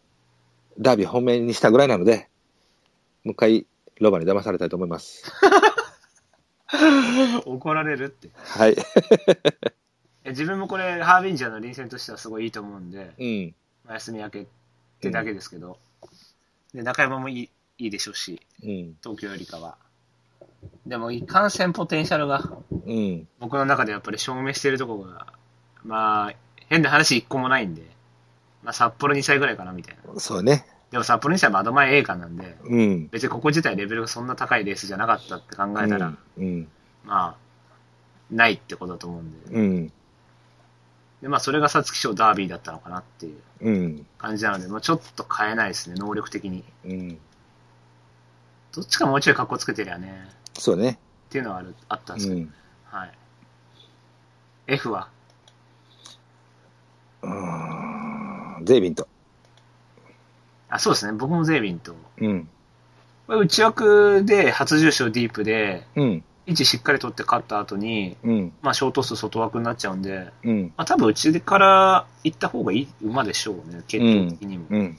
ダービー本命にしたぐらいなので、もう一回、ロバに騙されたいと思います。怒られるって。はい。自分もこれ、ハービンジャーの臨戦としてはすごいいいと思うんで、うん。まあ、休み明けってだけですけど、で中山もいいいいでしょうし、うん。東京よりかは。でも、いかんせんポテンシャルが、うん。僕の中でやっぱり証明してるとこが、まあ、変な話一個もないんで、まあ、札幌2歳ぐらいかなみたいな。そうね。でも札幌2歳は窓前 A かなんで、うん。別にここ自体レベルがそんな高いレースじゃなかったって考えたら、うん。まあ、ないってことだと思うんで、うん。でまあ、それが皐月賞ダービーだったのかなっていううん。感じなので、まあ、ちょっと変えないですね、能力的に。うん。どっちかもうちょい格好つけてりゃね、そうね。っていうのはあるあったんですけど、うん。はい。F は？うーんゼイビント。あ、そうですね、僕もゼービンと、うん。これ内枠で初重賞ディープで、うん。位置しっかり取って勝った後に、うん。まあ、ショート数外枠になっちゃうんで、うん。まあ、多分内から行った方がいい馬でしょうね、決定的にも。うん。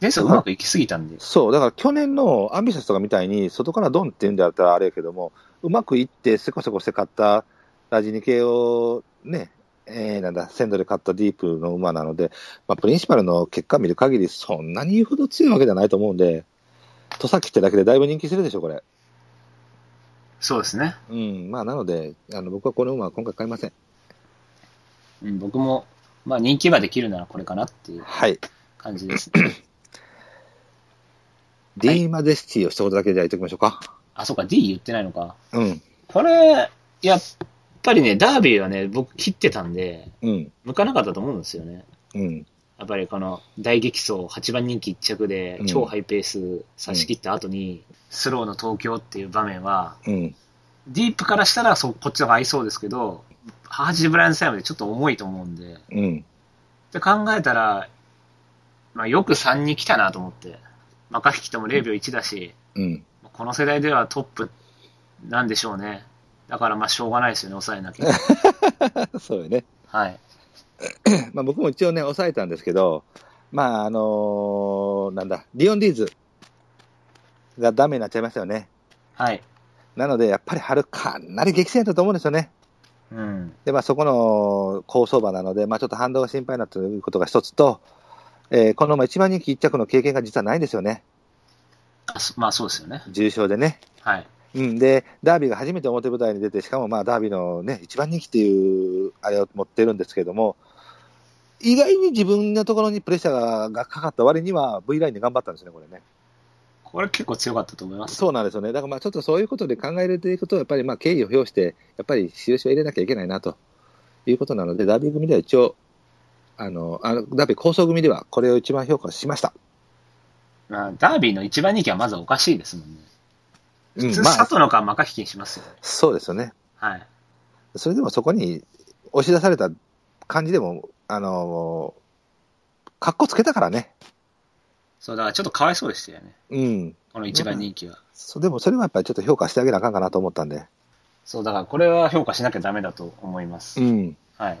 前走うまくいきすぎたんで。そう、だから去年のアンビシャスとかみたいに、外からドンって言うんだったらあれやけども、うまくいって、せこせこして買ったラジニ系をね、えー、なんだ、鮮度で買ったディープの馬なので、まあ、プリンシパルの結果見る限り、そんなに言うほど強いわけじゃないと思うんで、土佐切ってだけでだいぶ人気するでしょ、これ。そうですね。うん、まあ、なので、あの僕はこの馬は今回買いません。うん、僕も、まあ、人気馬できるならこれかなっていうはい。感じですね。ディーマデスティを一言だけじゃあ言っておきましょうか。あ、そうか、D 言ってないのか。うん、これ、やっぱりね、ダービーはね、僕切ってたんで、うん、向かなかったと思うんですよね。うん、やっぱりこの大激走8番人気1着でうん超ハイペース差し切った後に、スローの東京っていう場面は、うん、ディープからしたらそこっちの方が合いそうですけど、ハージブライアンサイムでちょっと重いと思うんで、うん、って考えたら、まあ、よく3に来たなと思って。マカヒキとも0秒1だし、うん。この世代ではトップなんでしょうね。だからまあしょうがないですよね、抑えなきゃ。そうよね。はい。まあ僕も一応ね、抑えたんですけど、まああのーなんだ、リオンディーズがダメになっちゃいましたよね。はい。なので、やっぱり春かなり激戦だったと思うんですよね。うん。で、まあそこの高相場なので、まあちょっと反動が心配になということが一つと、えーこのまあ一番人気一着の経験が実はないんですよね。まあそうですよね。重賞でね。はい。うん、で、ダービーが初めて表舞台に出て、しかもまあダービーのね、一番人気っていう、あれを持ってるんですけども、意外に自分のところにプレッシャーがかかった割には V ラインで頑張ったんですね、これね。これ結構強かったと思います。そうなんですよね。だからまあちょっとそういうことで考えていくと、やっぱりまあ敬意を表して、やっぱり印を入れなきゃいけないなということなので、ダービー組では一応、あの、あのダービー構想組ではこれを一番評価しました。まあ、ダービーの一番人気はまずおかしいですもんね。うん普通、まあ、佐藤のかマカヒキにしますよ。そうですよね。はい。それでもそこに押し出された感じでも、あのかっこつけたからね。そう、だからちょっとかわいそうでしたよね。うん。この一番人気は。そうでもそれはやっぱりちょっと評価してあげなあかんかなと思ったんで。そう、だからこれは評価しなきゃダメだと思います。ん。はい。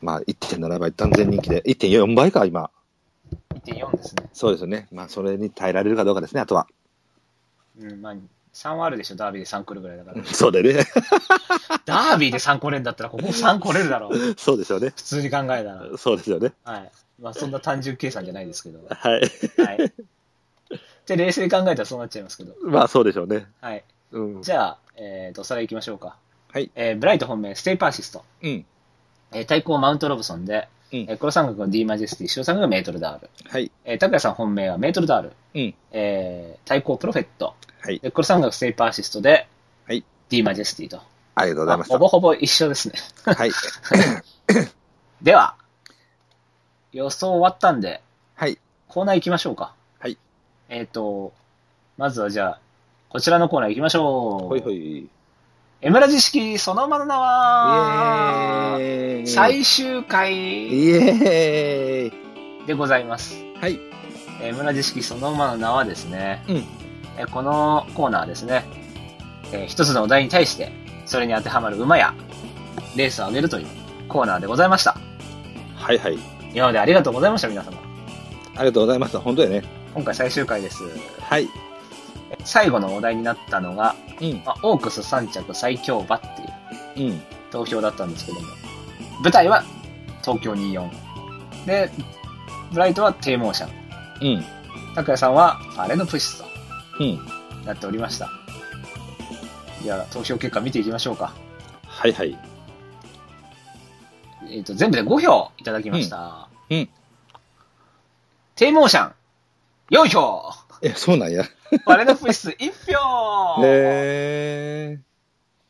まあ1.7倍断然人気で、1.4倍か、今。1.4ですね。そうですよね。まあそれに耐えられるかどうかですね、あとは。うん、まあ、3はあるでしょ、ダービーで3来るぐらいだから。そうでね。ダービーで3来れんだったら、ここ3来れるだろう。そうですよね。普通に考えたら。そうですよね。はい。まあ、そんな単純計算じゃないですけど。はい。はい。で、冷静に考えたらそうなっちゃいますけど。まあそうでしょうね。はい。うん。じゃあ、えっ、と、おさらい行きましょうか。はい。えーブライト本命、ステイパーシスト。うん。えー対抗マウントロブソンで、うんえー黒三角の D マジェスティ、白三角がメートルダール。はい。えー、拓也さん本命はメートルダール。うん。えー対抗プロフェット。はい。で、黒三角ステイパーシストで、はい。D マジェスティと。ありがとうございました。ほぼほぼ一緒ですね。はい。では、予想終わったんで、はい。コーナー行きましょうか。はい。えっ、と、まずはじゃあ、こちらのコーナー行きましょう。ほいほい。イエムラジ式そのまま名は、最終回でございます。はい。エムラジ式そのままの名はですね、うん。えこのコーナーはですね、えー一つのお題に対して、それに当てはまる馬や、レースを上げるというコーナーでございました。はいはい。今までありがとうございました、皆様。ありがとうございました。本当やね。今回最終回です。はい。最後のお題になったのが、うん。まあ、オークス3着最強馬っていううん。投票だったんですけども、舞台は東京24。で、ブライトは低モーション。うん。拓也さんはファレのプシスとうん。なっておりました。じゃあ、投票結果見ていきましょうか。はいはい。えっ、と、全部で5票いただきました。うんうん低モーション4票え、そうなんや。ファレのプシス1票へ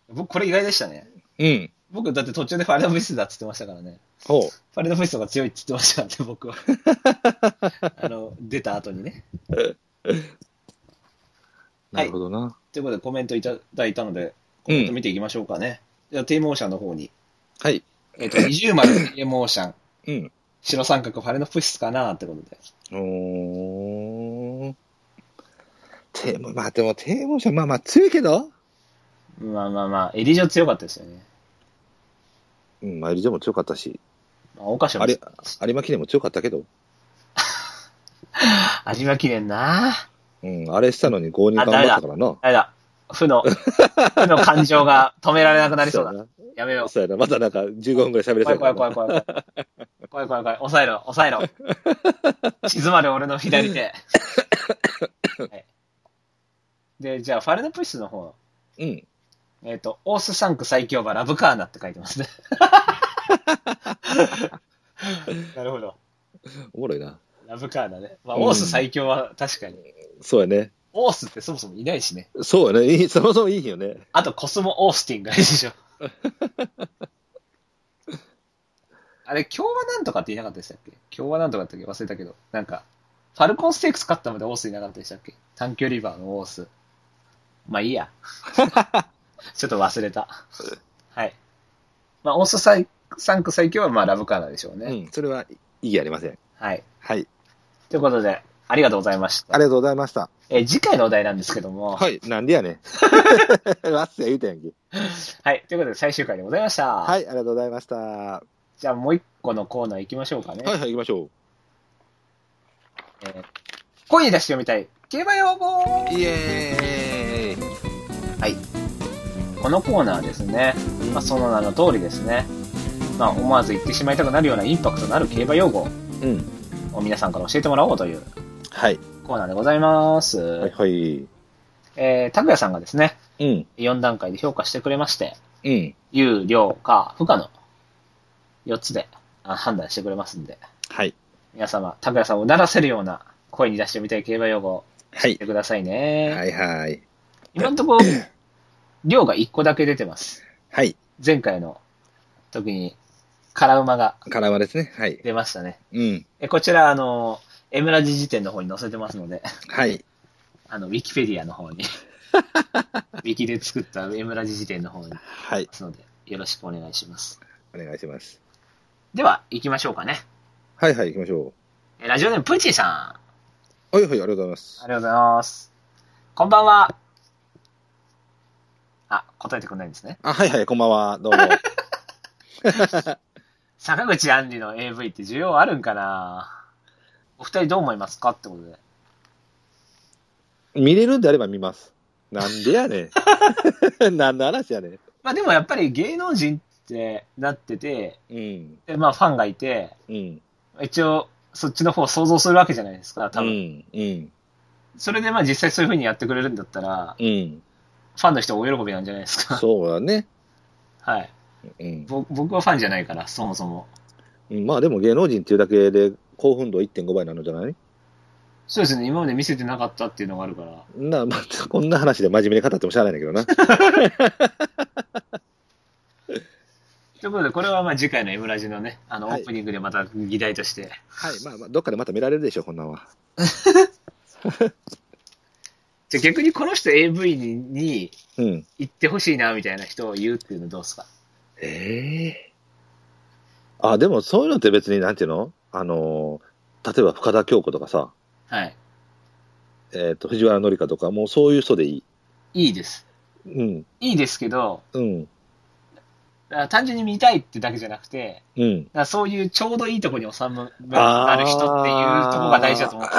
僕、これ意外でしたね。ー。うん。僕、だって途中でファレのプシスだって言ってましたからね。ほう。ファレのプシスが強いって言ってましたからね、僕は。あの、出た後にね。なるほどな。ということでコメントいただいたので、コメント見ていきましょうかね。じゃあ、低モーションの方に。はい。えっ、と、二重丸低モーション、うん。白三角ファレのプシスかなってことで。おー。テーモ、まあでもテーモンはまあまあ強いけど、まあまあまあ、エリジョ強かったですよね。うん、まあエリジョも強かったし、まあ、大箇所もあれ、有馬記念も強かったけど、有馬記念なうん、あれしたのに5人頑張ったからな。あれ だ？負の、負の感情が止められなくなりそうだ。な。やめよそうやな。またなんか15分くらい喋う。れそう怖い怖い怖い怖い。怖い怖い怖い。抑えろ、抑えろ。静まる俺の左手。はい、で、じゃあ、ファルネプイスの方。うん。えっ、と、オースサンク最強馬ラブカーナって書いてますね。なるほど。おもろいな。ラブカーナね。まあ、うんオース最強は確かに。そうやね。オースってそもそもいないしね。そうやね。いい、そもそもいいよね。あとコスモ・オースティンぐらいでしょ。あれ、今日はなんとかって言いなかったでしたっけ？今日はなんとかって忘れたけど、なんか、ファルコンステークス勝ったまでオースいなかったでしたっけ？短距離馬のオース。まあいいや。ちょっと忘れた。はい。まあ、オース最3区最強はまあラブカーナでしょうね。うん。それは意義ありません。はい。はい。ということで、ありがとうございました。ありがとうございました。えー次回のお題なんですけども、はい。なんでやねん。わっせ言うたやんけ。はい。ということで最終回でございました。はい。ありがとうございました。はじゃあもう一個のコーナー行きましょうかね。いはい、行きましょえー声に出して読みたい、競馬用語う。イエーイ。はい。このコーナーですね。まあ、その名の通りですね。まあ、思わず言ってしまいたくなるようなインパクトのある競馬用語うん。を皆さんから教えてもらおうというはい。コーナーでございます。はいはい。えー、拓也さんがですね、うん。4段階で評価してくれまして、うん。有、量、か、不可の4つであ判断してくれますんで、はい。皆様、拓也さんをうならせるような声に出してみたい競馬用語をはい言っ。てくださいね。はいはい。今のところ、量が1個だけ出てます。はい。前回の時に、辛馬がカラマですね。はい。出ましたね。うん。えこちら、あの、エムラジ辞典の方に載せてますので、はい。あの、ウィキペディアの方に、ウィキで作ったエムラジ辞典の方にはい。ますので、よろしくお願いします。お願いします。では、行きましょうかね。はいはい、行きましょえラジオネームプーチーさん。う。はいはい、ありがとうございますあ。りがとうございます。こんばんは。あ、答えてくんないんですね。あ、はいはい、こんばんは。どうも。坂口杏里の AV って需要あるんかな？お二人どう思いますかってことで。見れるんであれば見ます。なんでやねん。何の話やねん。まあでもやっぱり芸能人ってなってて、うん。でまあファンがいて、うん。一応そっちの方を想像するわけじゃないですか、多分。うん。うん。それでまあ実際そういう風にやってくれるんだったら、うん。ファンの人大喜びなんじゃないですか。そうだね。はい。うん。ぼ僕はファンじゃないから、そもそも。うんまあでも芸能人っていうだけで興奮度1.5倍なのじゃない？そうですね、今まで見せてなかったっていうのがあるから。な、まあ、こんな話で真面目に語ってもしゃあないんだけどな。ということで、これはまあ次回の M ラジのね、あの、オはいープニングでまた議題として。はい。まあまあ、どっかでまた見られるでしょ、こんなんは。じゃあ逆にこの人 AV ににうん。行ってほしいな、みたいな人を言うっていうのどうですか？ええあ、でもそういうのって別になんていうの？あのー、例えば深田恭子とかさ、はい。えっ、と、藤原紀香とか、もうそういう人でいい。いいです。うん。いいですけど、うん。だから単純に見たいってだけじゃなくて、うん。だからそういうちょうどいいところに収まる人っていうところが大事だと思って。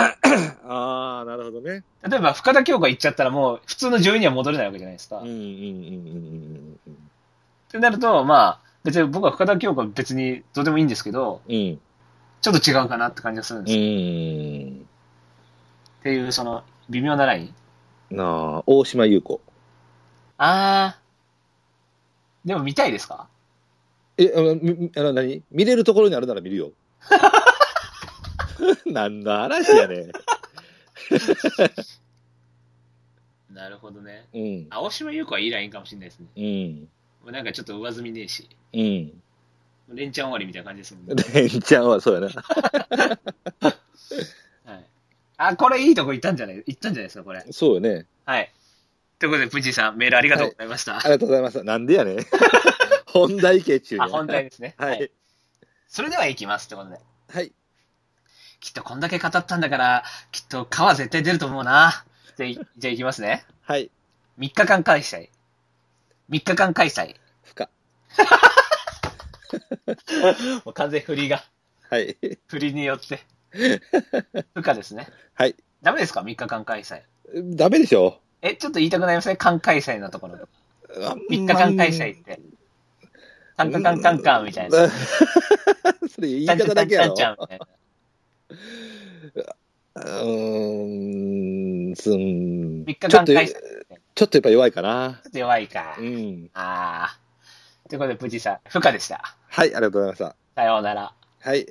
ああ、なるほどね。例えば深田恭子行っちゃったらもう普通の女優には戻れないわけじゃないですか。っうんうんうんうんうんてなると、まあ、別に僕は深田恭子は別にどうでもいいんですけど、うん。うん。ちょっと違うかなって感じがするんですよ。うん。っていう、その、微妙なライン。なあ、大島優子。あー。でも見たいですか？え、あの、みあの何？見れるところにあるなら見るよ。なんの話やね。なるほどね。うん。青島優子はいいラインかもしれないですね。うん。もうなんかちょっと上積みねえし。うん。レンチャン終わりみたいな感じですもんね。レンちゃんはそうやな。はい。あ、これいいとこ行ったんじゃない？行ったんじゃないですか、これ。そうよね。はい。ということで、プジーさん、メールありがとうございました。ありがとうございます。なんでやねん。本題系中に。あ、本題ですね。はい。。それでは行きますってことで。はい。きっとこんだけ語ったんだから、きっと皮絶対出ると思うな。っじゃあい、じゃあいきますね。はい。3日間開催。3日間開催。不可。もう完全振りが、はい。振りによって。不可ですね。はい。ダメですか ?3 日間開催。ダメでしょえ、ちょっと言いたくなりますね間開催のところ。あ3日間開催って。カンカンカンカンカンみたいな。それ言い方だけやろ。うーん、すん。3日ちょっと。ちちょょっとやっぱ弱いかな。っと弱いかう。ん。あー。ということで、プチさん、不可でした。はい、ありがとうございました。さようなら。はい。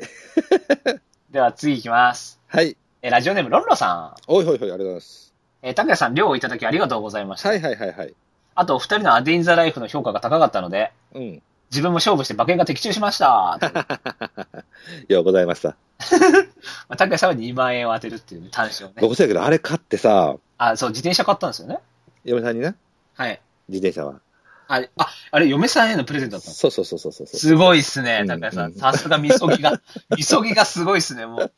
では次行きます。はい。えーラジオネーム、ロンロさん。おいほいほい、ありがとうございます。えー、拓也さん、量をいただきありがとうございました。はいはいはいはい。あと、お二人のアデインザライフの評価が高かったので、うん。自分も勝負して馬券が的中しました。ようございました。まあ拓也さんは2万円を当てるっていう、ね、短所をね。僕そうやけど、あれ買ってさ、あ、そう、自転車買ったんですよね。嫁さんにな、はい。自転車は。あ、あ、あれ、嫁さんへのプレゼントだったそうそうそうそうそう。すごいっすねう、ん拓也さ。うんんさすが、みそぎが。みそぎがすごいっすね、もう。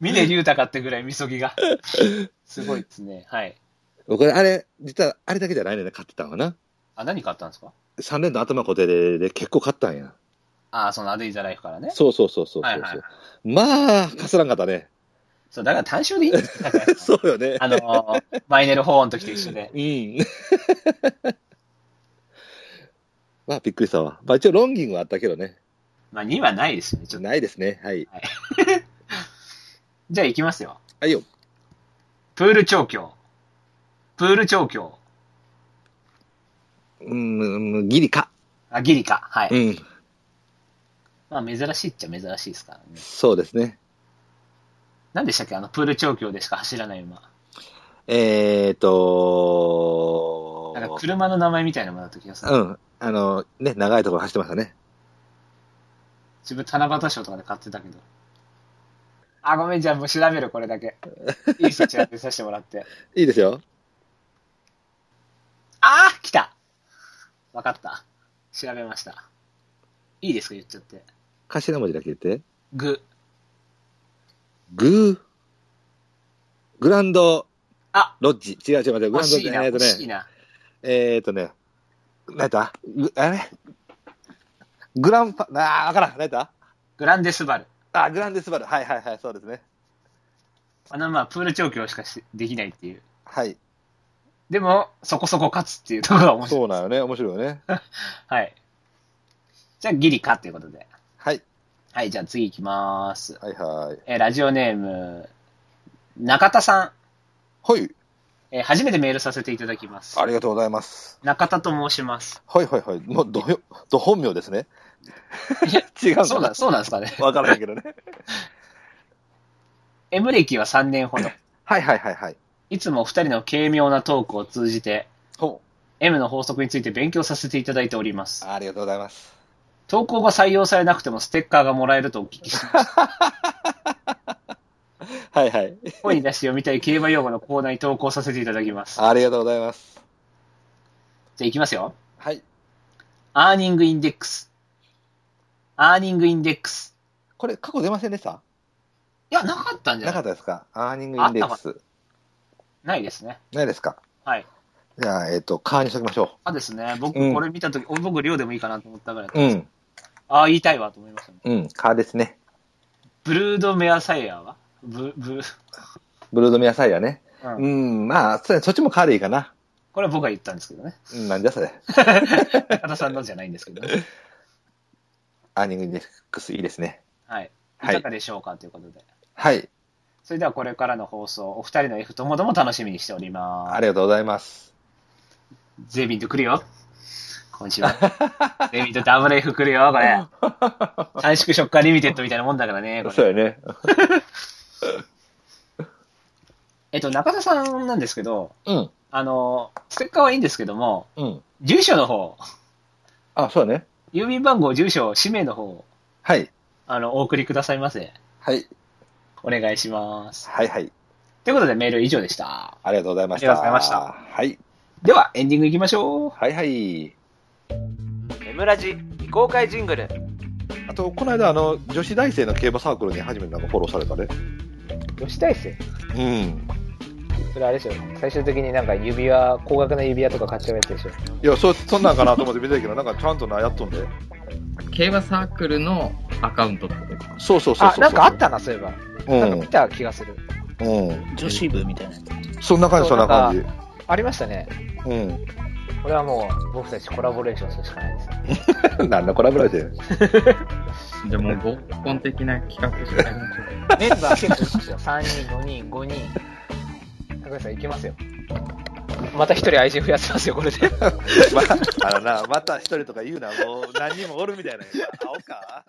峰竜太かってぐらいみそぎが。すごいっすね。はい。僕、あれ、実はあれだけじゃないねんな、買ってたんはな。あ、何買ったんですか？3連の頭固定でで結構買ったんや。あ、そのアデインザライフからね。そうそうそうそうそう。はいはいはい。まあ、かすらんかったね。そう、だから単勝でいいんですよ。そうよね。あのー、マイネルホーンの時と一緒で。うん。まあ、びっくりしたわ。まあ、一応、ロンギングはあったけどね。まあ、2はないですよね、ちょっと。ないですね。はい。じゃあ行きますよ。はいよ。プール調教。プール調教。うん、ギリか。あ、ギリか。はい。うん。まあ、珍しいっちゃ珍しいですからね。そうですね。何でしたっけ？あの、プール調教でしか走らない馬。えーとなんか車の名前みたいなものだった気がする。うん。あの、ね、長いところ走ってましたね。自分、七夕賞とかで買ってたけど。あ、ごめん、じゃあもう調べる、これだけ。いいそ調べさせてもらって。いいですよ。あー来たわかった。調べました。いいですか？言っちゃって。頭文字だけ言って。グ。グー。グランド。あロッジ。違う違う、待って、グランドとね、惜しいな。えーとね、何やったぐあれ？グランパ、あー、わからん。何やったグランデスバル。あ、グランデスバル。はいはいはい、そうですね。あの、まあ、プール調教しかしできないっていう。はい。でも、そこそこ勝つっていうところが面白い。そうなのね。面白いよね。はい。じゃあ、ギリかっていうことで。はい。はい、じゃあ次行きます。はいはい。えーラジオネーム、中田さん。はい。えー初めてメールさせていただきますあ。りがとうございます。中田と申します。はいはいはい。もう、どよ、ど本名ですね。違うの？そうなん、そうなんですかね。わからないけどね。M 歴は3年ほど。はいはいはいはい。いつもお二人の軽妙なトークを通じて、ほ M の法則について勉強させていただいております。ありがとうございます。投稿が採用されなくてもステッカーがもらえるとお聞きしました。はいはい。声に出して読みたい競馬用語のコーナーに投稿させていただきます。ありがとうございます。じゃあ行きますよ。はい。アーニングインデックス。アーニングインデックス。これ、過去出ませんでした？いや、なかったんじゃない？なかったですか？アーニングインデックス。ないですね。ないですか？はい。じゃあ、えっ、と、カーにしときましょあですね、僕うんこれ見たとき、お僕量でもいいかなと思ったぐらい。う。うん。ああ、言いたいわと思いましたね。うん。カーですね。ブルードメアサイヤーは？ブ、ブ、ブルードミアサイヤね。うんうん。まあ、そそっちもカーでいいかな。これは僕が言ったんですけどね。うん、なんじゃそれ。中田さんのじゃないんですけどね。アーニングデックスいいですね。はい。いはいかがでしょうかということで。はい。それではこれからの放送、お二人の F ともども楽しみにしております。ありがとうございます。ゼビンと来るよ。今週は。ゼビンとダブル F 来るよ、これ。短縮ショッカーリミテッドみたいなもんだからね、これ。そうやね。えっと、中田さんなんですけど、うん。あの、ステッカーはいいんですけども、うん。住所の方、あ、そうだね。郵便番号、住所、氏名の方、はい。あの、お送りくださいませ。はい。お願いします。はいはい。ということでメール以上でした。ありがとうございました。ありがとうございましたはい。では、エンディングいきましょう。はいはい。M ラジ非公開ジングルあと、この間、あの、女子大生の競馬サークルに初めてなんかフォローされたね。吉大生？うん。それあれですよ。最終的になんか指輪、高額な指輪とか買っちゃうやつでしょ。いや、そ、そんなんかなと思って見てたけど、なんかちゃんとな、やっとんで。競馬サークルのアカウントってことかそうそうそうそう。あ、なんかあったな、そういえば。うんなんか見。た気がする。うん。女子部みたいなやつ。そんな感じ、そんな感じ。ありましたね。うん。これはもう、僕たちコラボレーションするしかないですね。なんだコラボレーション じゃあもう合コン的な企画してやりましょう。メンバー結構いますよ。3人、5人、5人。高橋さん、いきますよ。また一人愛人増やせますよ、これで。まあ、あのな、また一人とか言うな、もう何人もおるみたいな。青か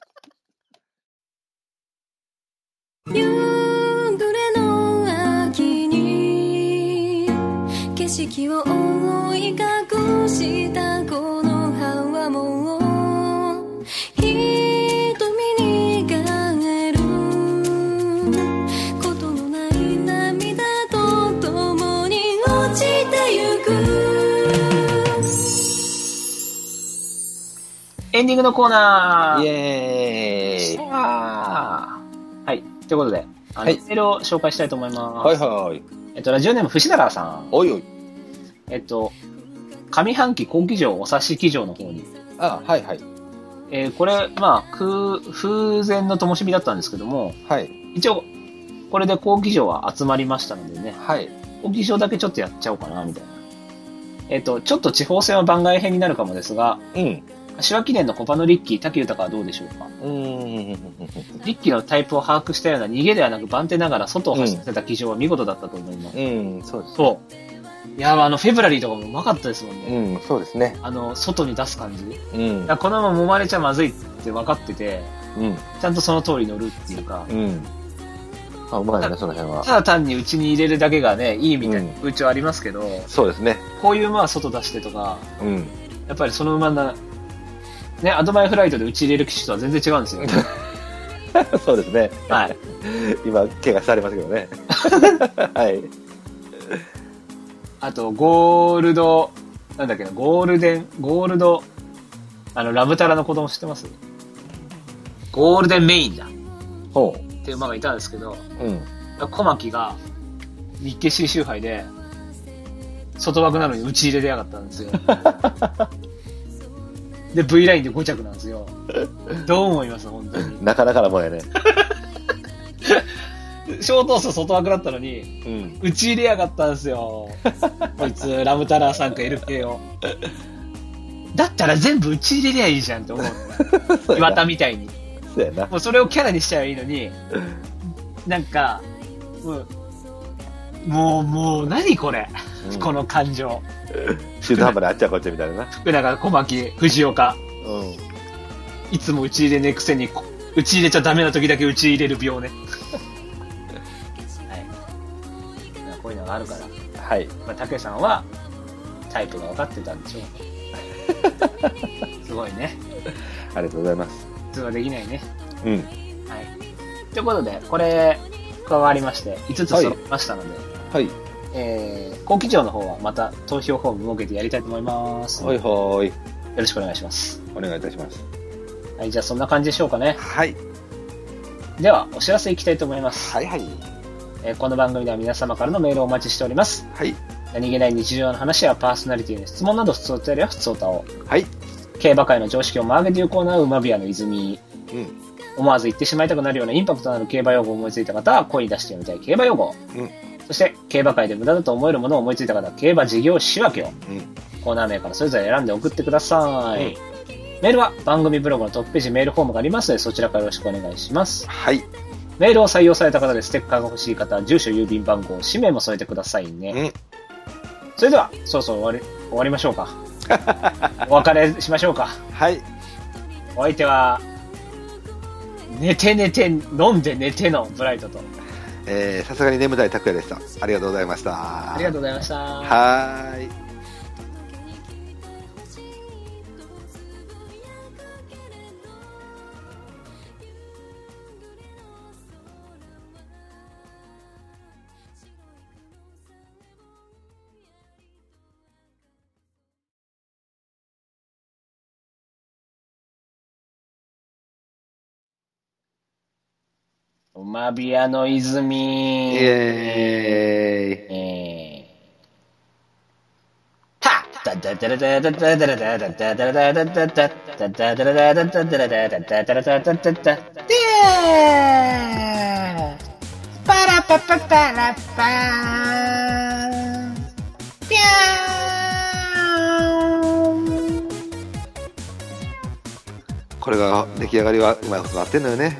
夕暮れの秋に景色を覆い隠したこの葉はもう瞳に変える。ことのない涙と共に落ちてゆく。エンディングのコーナー。イエーイ。ということで、あの、はいメールを紹介したいと思います。はいはい。えっと、ラジオネーム、藤永さん。おいおい。えっと、上半期後期上お察し記上の方に、あ、はいはい。えーこれ、まあ、空、風前の灯火だったんですけども、はい。一応、これで後期上は集まりましたのでね、はい。後期上だけちょっとやっちゃおうかな、みたいな。えっと、ちょっと地方戦は番外編になるかもですが、うん。柏記念のコパのリッキー、滝豊はどうでしょうか？うーん。リッキーのタイプを把握したような逃げではなく番手ながら外を走らせた騎乗は見事だったと思います。うん、そうです。そう。いや、あの、フェブラリーとかもうまかったですもんね。うん、そうですね。あの、外に出す感じ。いうん。やこのまま揉まれちゃまずいって分かってて、うん。ちゃんとその通り乗るっていうか、うん。あ、うまいね、その辺は。ただ単に内に入れるだけがね、いいみたいなうん風潮ありますけど、そうですね。こういう馬は外出してとか、うん。やっぱりその馬な、ね、アドバイフライトで内入れる騎手とは全然違うんですよ。そうですね。はい。今、怪我されますけどね。はい。あと、ゴールド、なんだっけな、ゴールデン、ゴールド、あの、ラムタラの子供知ってます？ゴールデンメインだ。ほっていう馬がいたんですけど、う。うん。小牧が日経新州杯で、外枠なのに打ち入れでやがったんですよ。で、V ラインで5着なんですよ。どう思います本当に？なかなかなもんやね。ショートース外枠だったのに、うん。打ち入れやがったんですよ。こいつ、ラムタラーさんか LK を。だったら全部打ち入れりゃいいじゃんって思うの。岩田みたいに。そうやな。もうそれをキャラにしちゃえばいいのに、なんか、もう、もう、もう何これ、うんこの感情。中途半端であっちゃこっちゃみたいなな。福永小牧、藤岡。うん。いつも打ち入れねえくせに、こ打ち入れちゃダメな時だけ打ち入れる病ね。はい。まあこういうのがあるから。はい。まあ、竹さんは、タイプが分かってたんでしょう。すごいね。ありがとうございます。普通はできないね。うん。はい。ということで、これ、加わりまして、5つ揃いましたので、はい。えー、後期上の方はまた投票フォーム設けてやりたいと思います。はいよはい。ろしくお願いします。お願いいたします。はい、じゃあそんな感じでしょうかね。はい。では、お知らせいきたいと思います。はいはい。えーこの番組では皆様からのメールをお待ちしております。はい。何気ない日常の話やパーソナリティの質問など、普通お便りは普通歌を。はい。競馬界の常識を曲げて有効な馬ビアの泉。うん。思わず言ってしまいたくなるようなインパクトのある競馬用語を思いついた方は声に出してみたい競馬用語。うんそして、競馬界で無駄だと思えるものを思いついた方は競馬事業仕分けを。うん。コーナー名からそれぞれ選んで送ってください。メールは番組ブログのトップページメールフォームがありますので、そちらからよろしくお願いします。はい。メールを採用された方でステッカーが欲しい方は、住所、郵便番号、氏名も添えてくださいね。うんそれでは、そろそろ終わり、終わりましょうか。お別れしましょうか。はい。お相手は、寝て寝て、飲んで寝てのブライトと。えー、さすがに眠たい拓也でした。ありがとうございました。ありがとうございました。はーい。うまびやの泉。イーイ。えー、パラパパパラパーーこれが出来上がりはうまいことなってんのよね。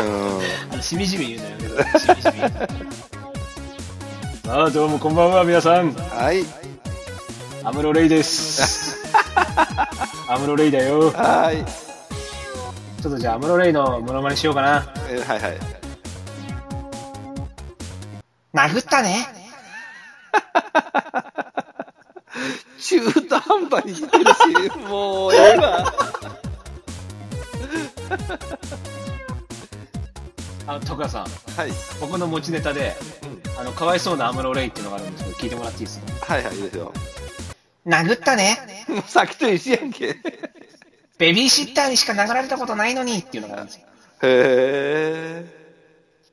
うんあのしみじみ言うのよね。しみじみ。ああ、どうもこんばんは、皆さん。はい。アムロレイです。アムロレイだよ。はい。ちょっとじゃあ、アムロレイのモノマネしようかな。えーはいはい。殴ったね。中途半端にしてるし、もうええわ。徳川さん、はい。僕の持ちネタで、あの、かわいそうなアムロレイっていうのがあるんですけど、聞いてもらっていいですか？はいはい、いいですよ。殴ったね。も うさっきと一緒やんけ。へベビーシッターにしか殴られたことないのにっていうのがあるんですよ。え。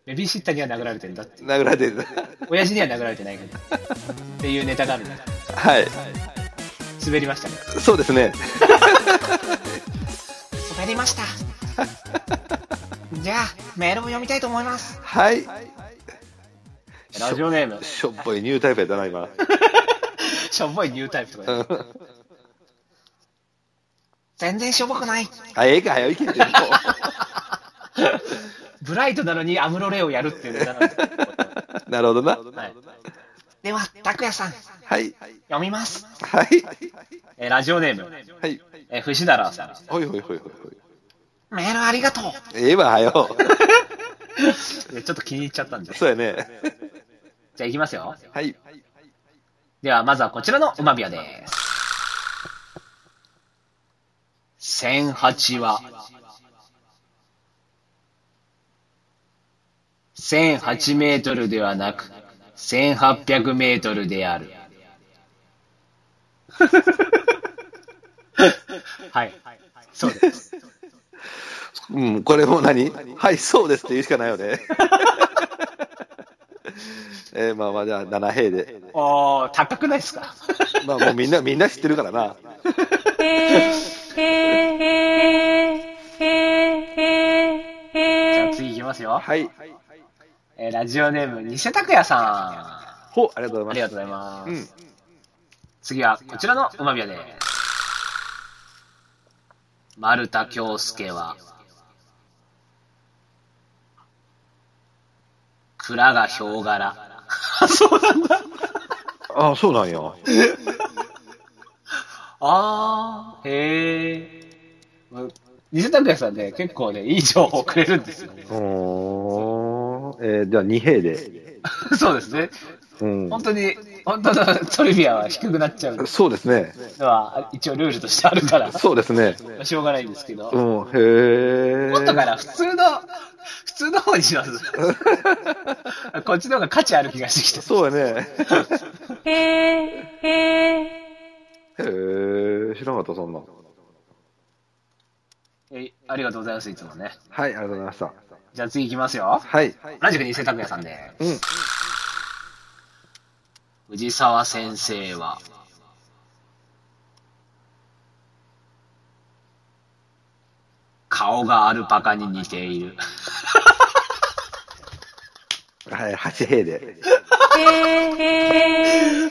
ベビーシッターには殴られてんだって。殴られてる。親父には殴られてないけど。っていうネタがあるんだ。はい。滑りましたね。そうですね。滑りました。じゃあ、メールを読みたいと思います。はい。ラジオネーム、しょっぽいニュータイプやったな、今。しょっぽいニュータイプとかで。全然しょぼくない。あ、ええか、早いけんて。も うブライトなのにアムロレイをやるっていうネタなるほどな。はい。では、拓也さん、はい。読みます。はい。えーラジオネーム、はい。えー、藤原さん。ほいほいほいほいほい。メールありがとう。ええわ、はよ。ちょっと気に入っちゃったんで。そうやね。じゃあ行きますよ。はい。では、まずはこちらの馬ビアです。1008は、1008メートルではなく、1800メートルである。はい。そうです。うん、これも何？はい、そうですって言うしかないよね。えー、まあまあ、じゃあ、7平で。おー、高くないですか？まあもうみんな、みんな知ってるからな。じゃあ次行きますよ。はい。えーラジオネーム、偽拓也さほ、ありがとうん。ございます。ありがとうございます。うん。次はこちらの馬ビアです。丸田京介は、蔵がヒョウ柄。そうなんだ。ああ、そうなんや。あー、へえ。偽拓也さんね、結構ね、いい情報くれるんですよね。おー、えー、じゃあ2平で。そうですね。うん。本当に、本当のトリビアは低くなっちゃうそうですね。のは、一応ルールとしてあるから、そうですね。まあしょうがないんですけど。うん、へえ。もっとから、普通の、普通の方にします。こっちの方が価値ある気がしてきて。そうやね。へえ、知らなかった、そんな。えありがとうございます、いつもね。はい、ありがとうございました。じゃあ次行きますよ。はい。同じく偽拓也さんで。うん。藤沢先生は、顔がアルパカに似ている。はい、8平で。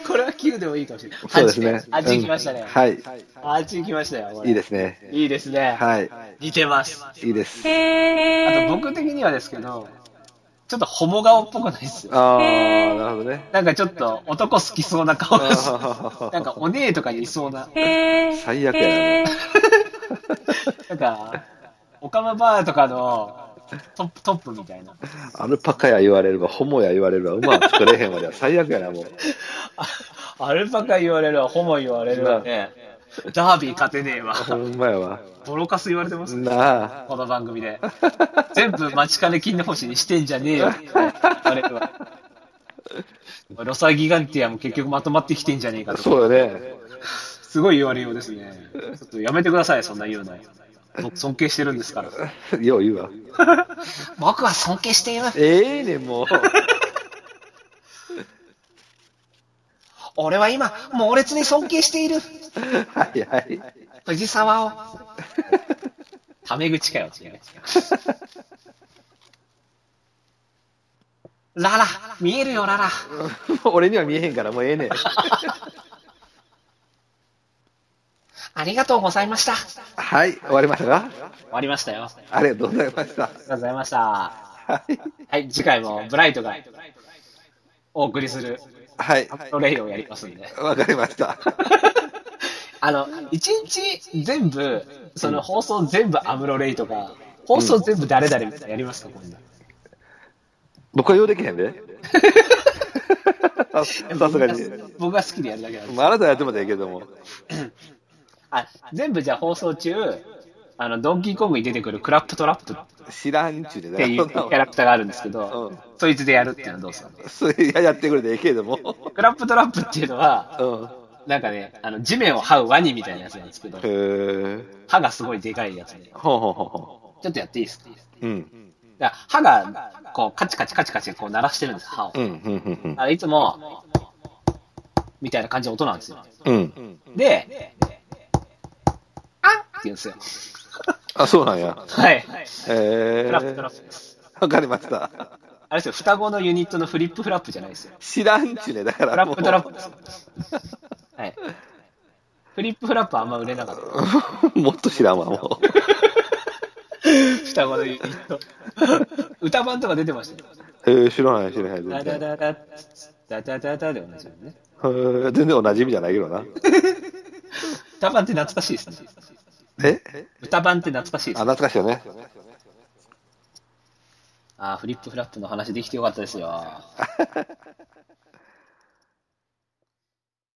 これは9でもいいかもしれない。そうですね。あっち行きましたね。うんはい。あっち行きましたよ。いいですね。いいですね。はい。似てます。いいです。あと僕的にはですけど、ちょっとホモ顔っぽくないですよ。あー、なるほどね。なんかちょっと男好きそうな顔あです。ーなんかお姉とかにいそうな。最悪や なんか、オカマバーとかのトップ、トップみたいな。な。アルパカや言われるわ、ホモや言われるわ、馬は作れへんわじゃ最悪やな、もう。あアルパカ言われるわ、ホモ言われるわね。ダービー勝てねえわ。ほんまやわ。ボロカス言われてます？ね。なあ。この番組で。全部街金金の星にしてんじゃねえよって言われるわ。ロサギガンティアも結局まとまってきてんじゃねえかとか。そうよね。すごい言われようですね。ちょっとやめてください、そんな言うの。僕尊敬してるんですから。よう言うわ。僕は尊敬している。ええねん、もう。俺は今、猛烈に尊敬している。はいはい。藤沢を。タメ口かよ、違う。ララ、見えるよ、ララ。俺には見えへんから、もうええねん。ありがとうございました。はい、終わりましたか？終わりましたよ。ありありがとうございました。がとうございました。はい。はい、次回もブライトがお送りするはい。アプロレイをやりますんで。わかりました。あの、一日全部、その放送全部アムロレイとか、放送全部誰々みたいなのやりますか、今度。僕は用できへんで。ささすがに。僕が好きでやるだけなんです。まあ、あなたやってもいいけども。あ、全部じゃあ放送中、あの、ドンキーコングに出てくるクラップトラップっ知らんちゅうでていうキャラクターがあるんですけど、うんそいつでやるっていうのはどうですかそれややってくれてええけども。クラップトラップっていうのは、うん。なんかね、あの、地面を這うワニみたいなやつなんですけど。歯がすごいでかいやつで、ほうほうほちょっとやっていいですか？う。うん。歯が、こう、カチカチカチカチこう鳴らしてるんです、歯をう。ん、うん、うんあれいつも、みたいな感じの音なんですよ。うん。うん。で、あんって言うんですよ。あ、そうなんや。はい。へフラップトラえ。ップです。わかりました。あれですよ、双子のユニットのフリップフラップじゃないですよ。知らんちね、だからもう。フラップトラップです。はい。フリップフラップはあんま売れなかった。もっと知らんわ、も 双子のユニット。歌版とか出てましたよ。え、知らない、知らない。ダダダダ、ダダダダで同じよね。全然同じ意味じゃないけどな。歌版って懐かしいですね。え？歌版って懐かしいであ、すね。懐かしいよね。あーフリップフラップの話できてよかったですよ。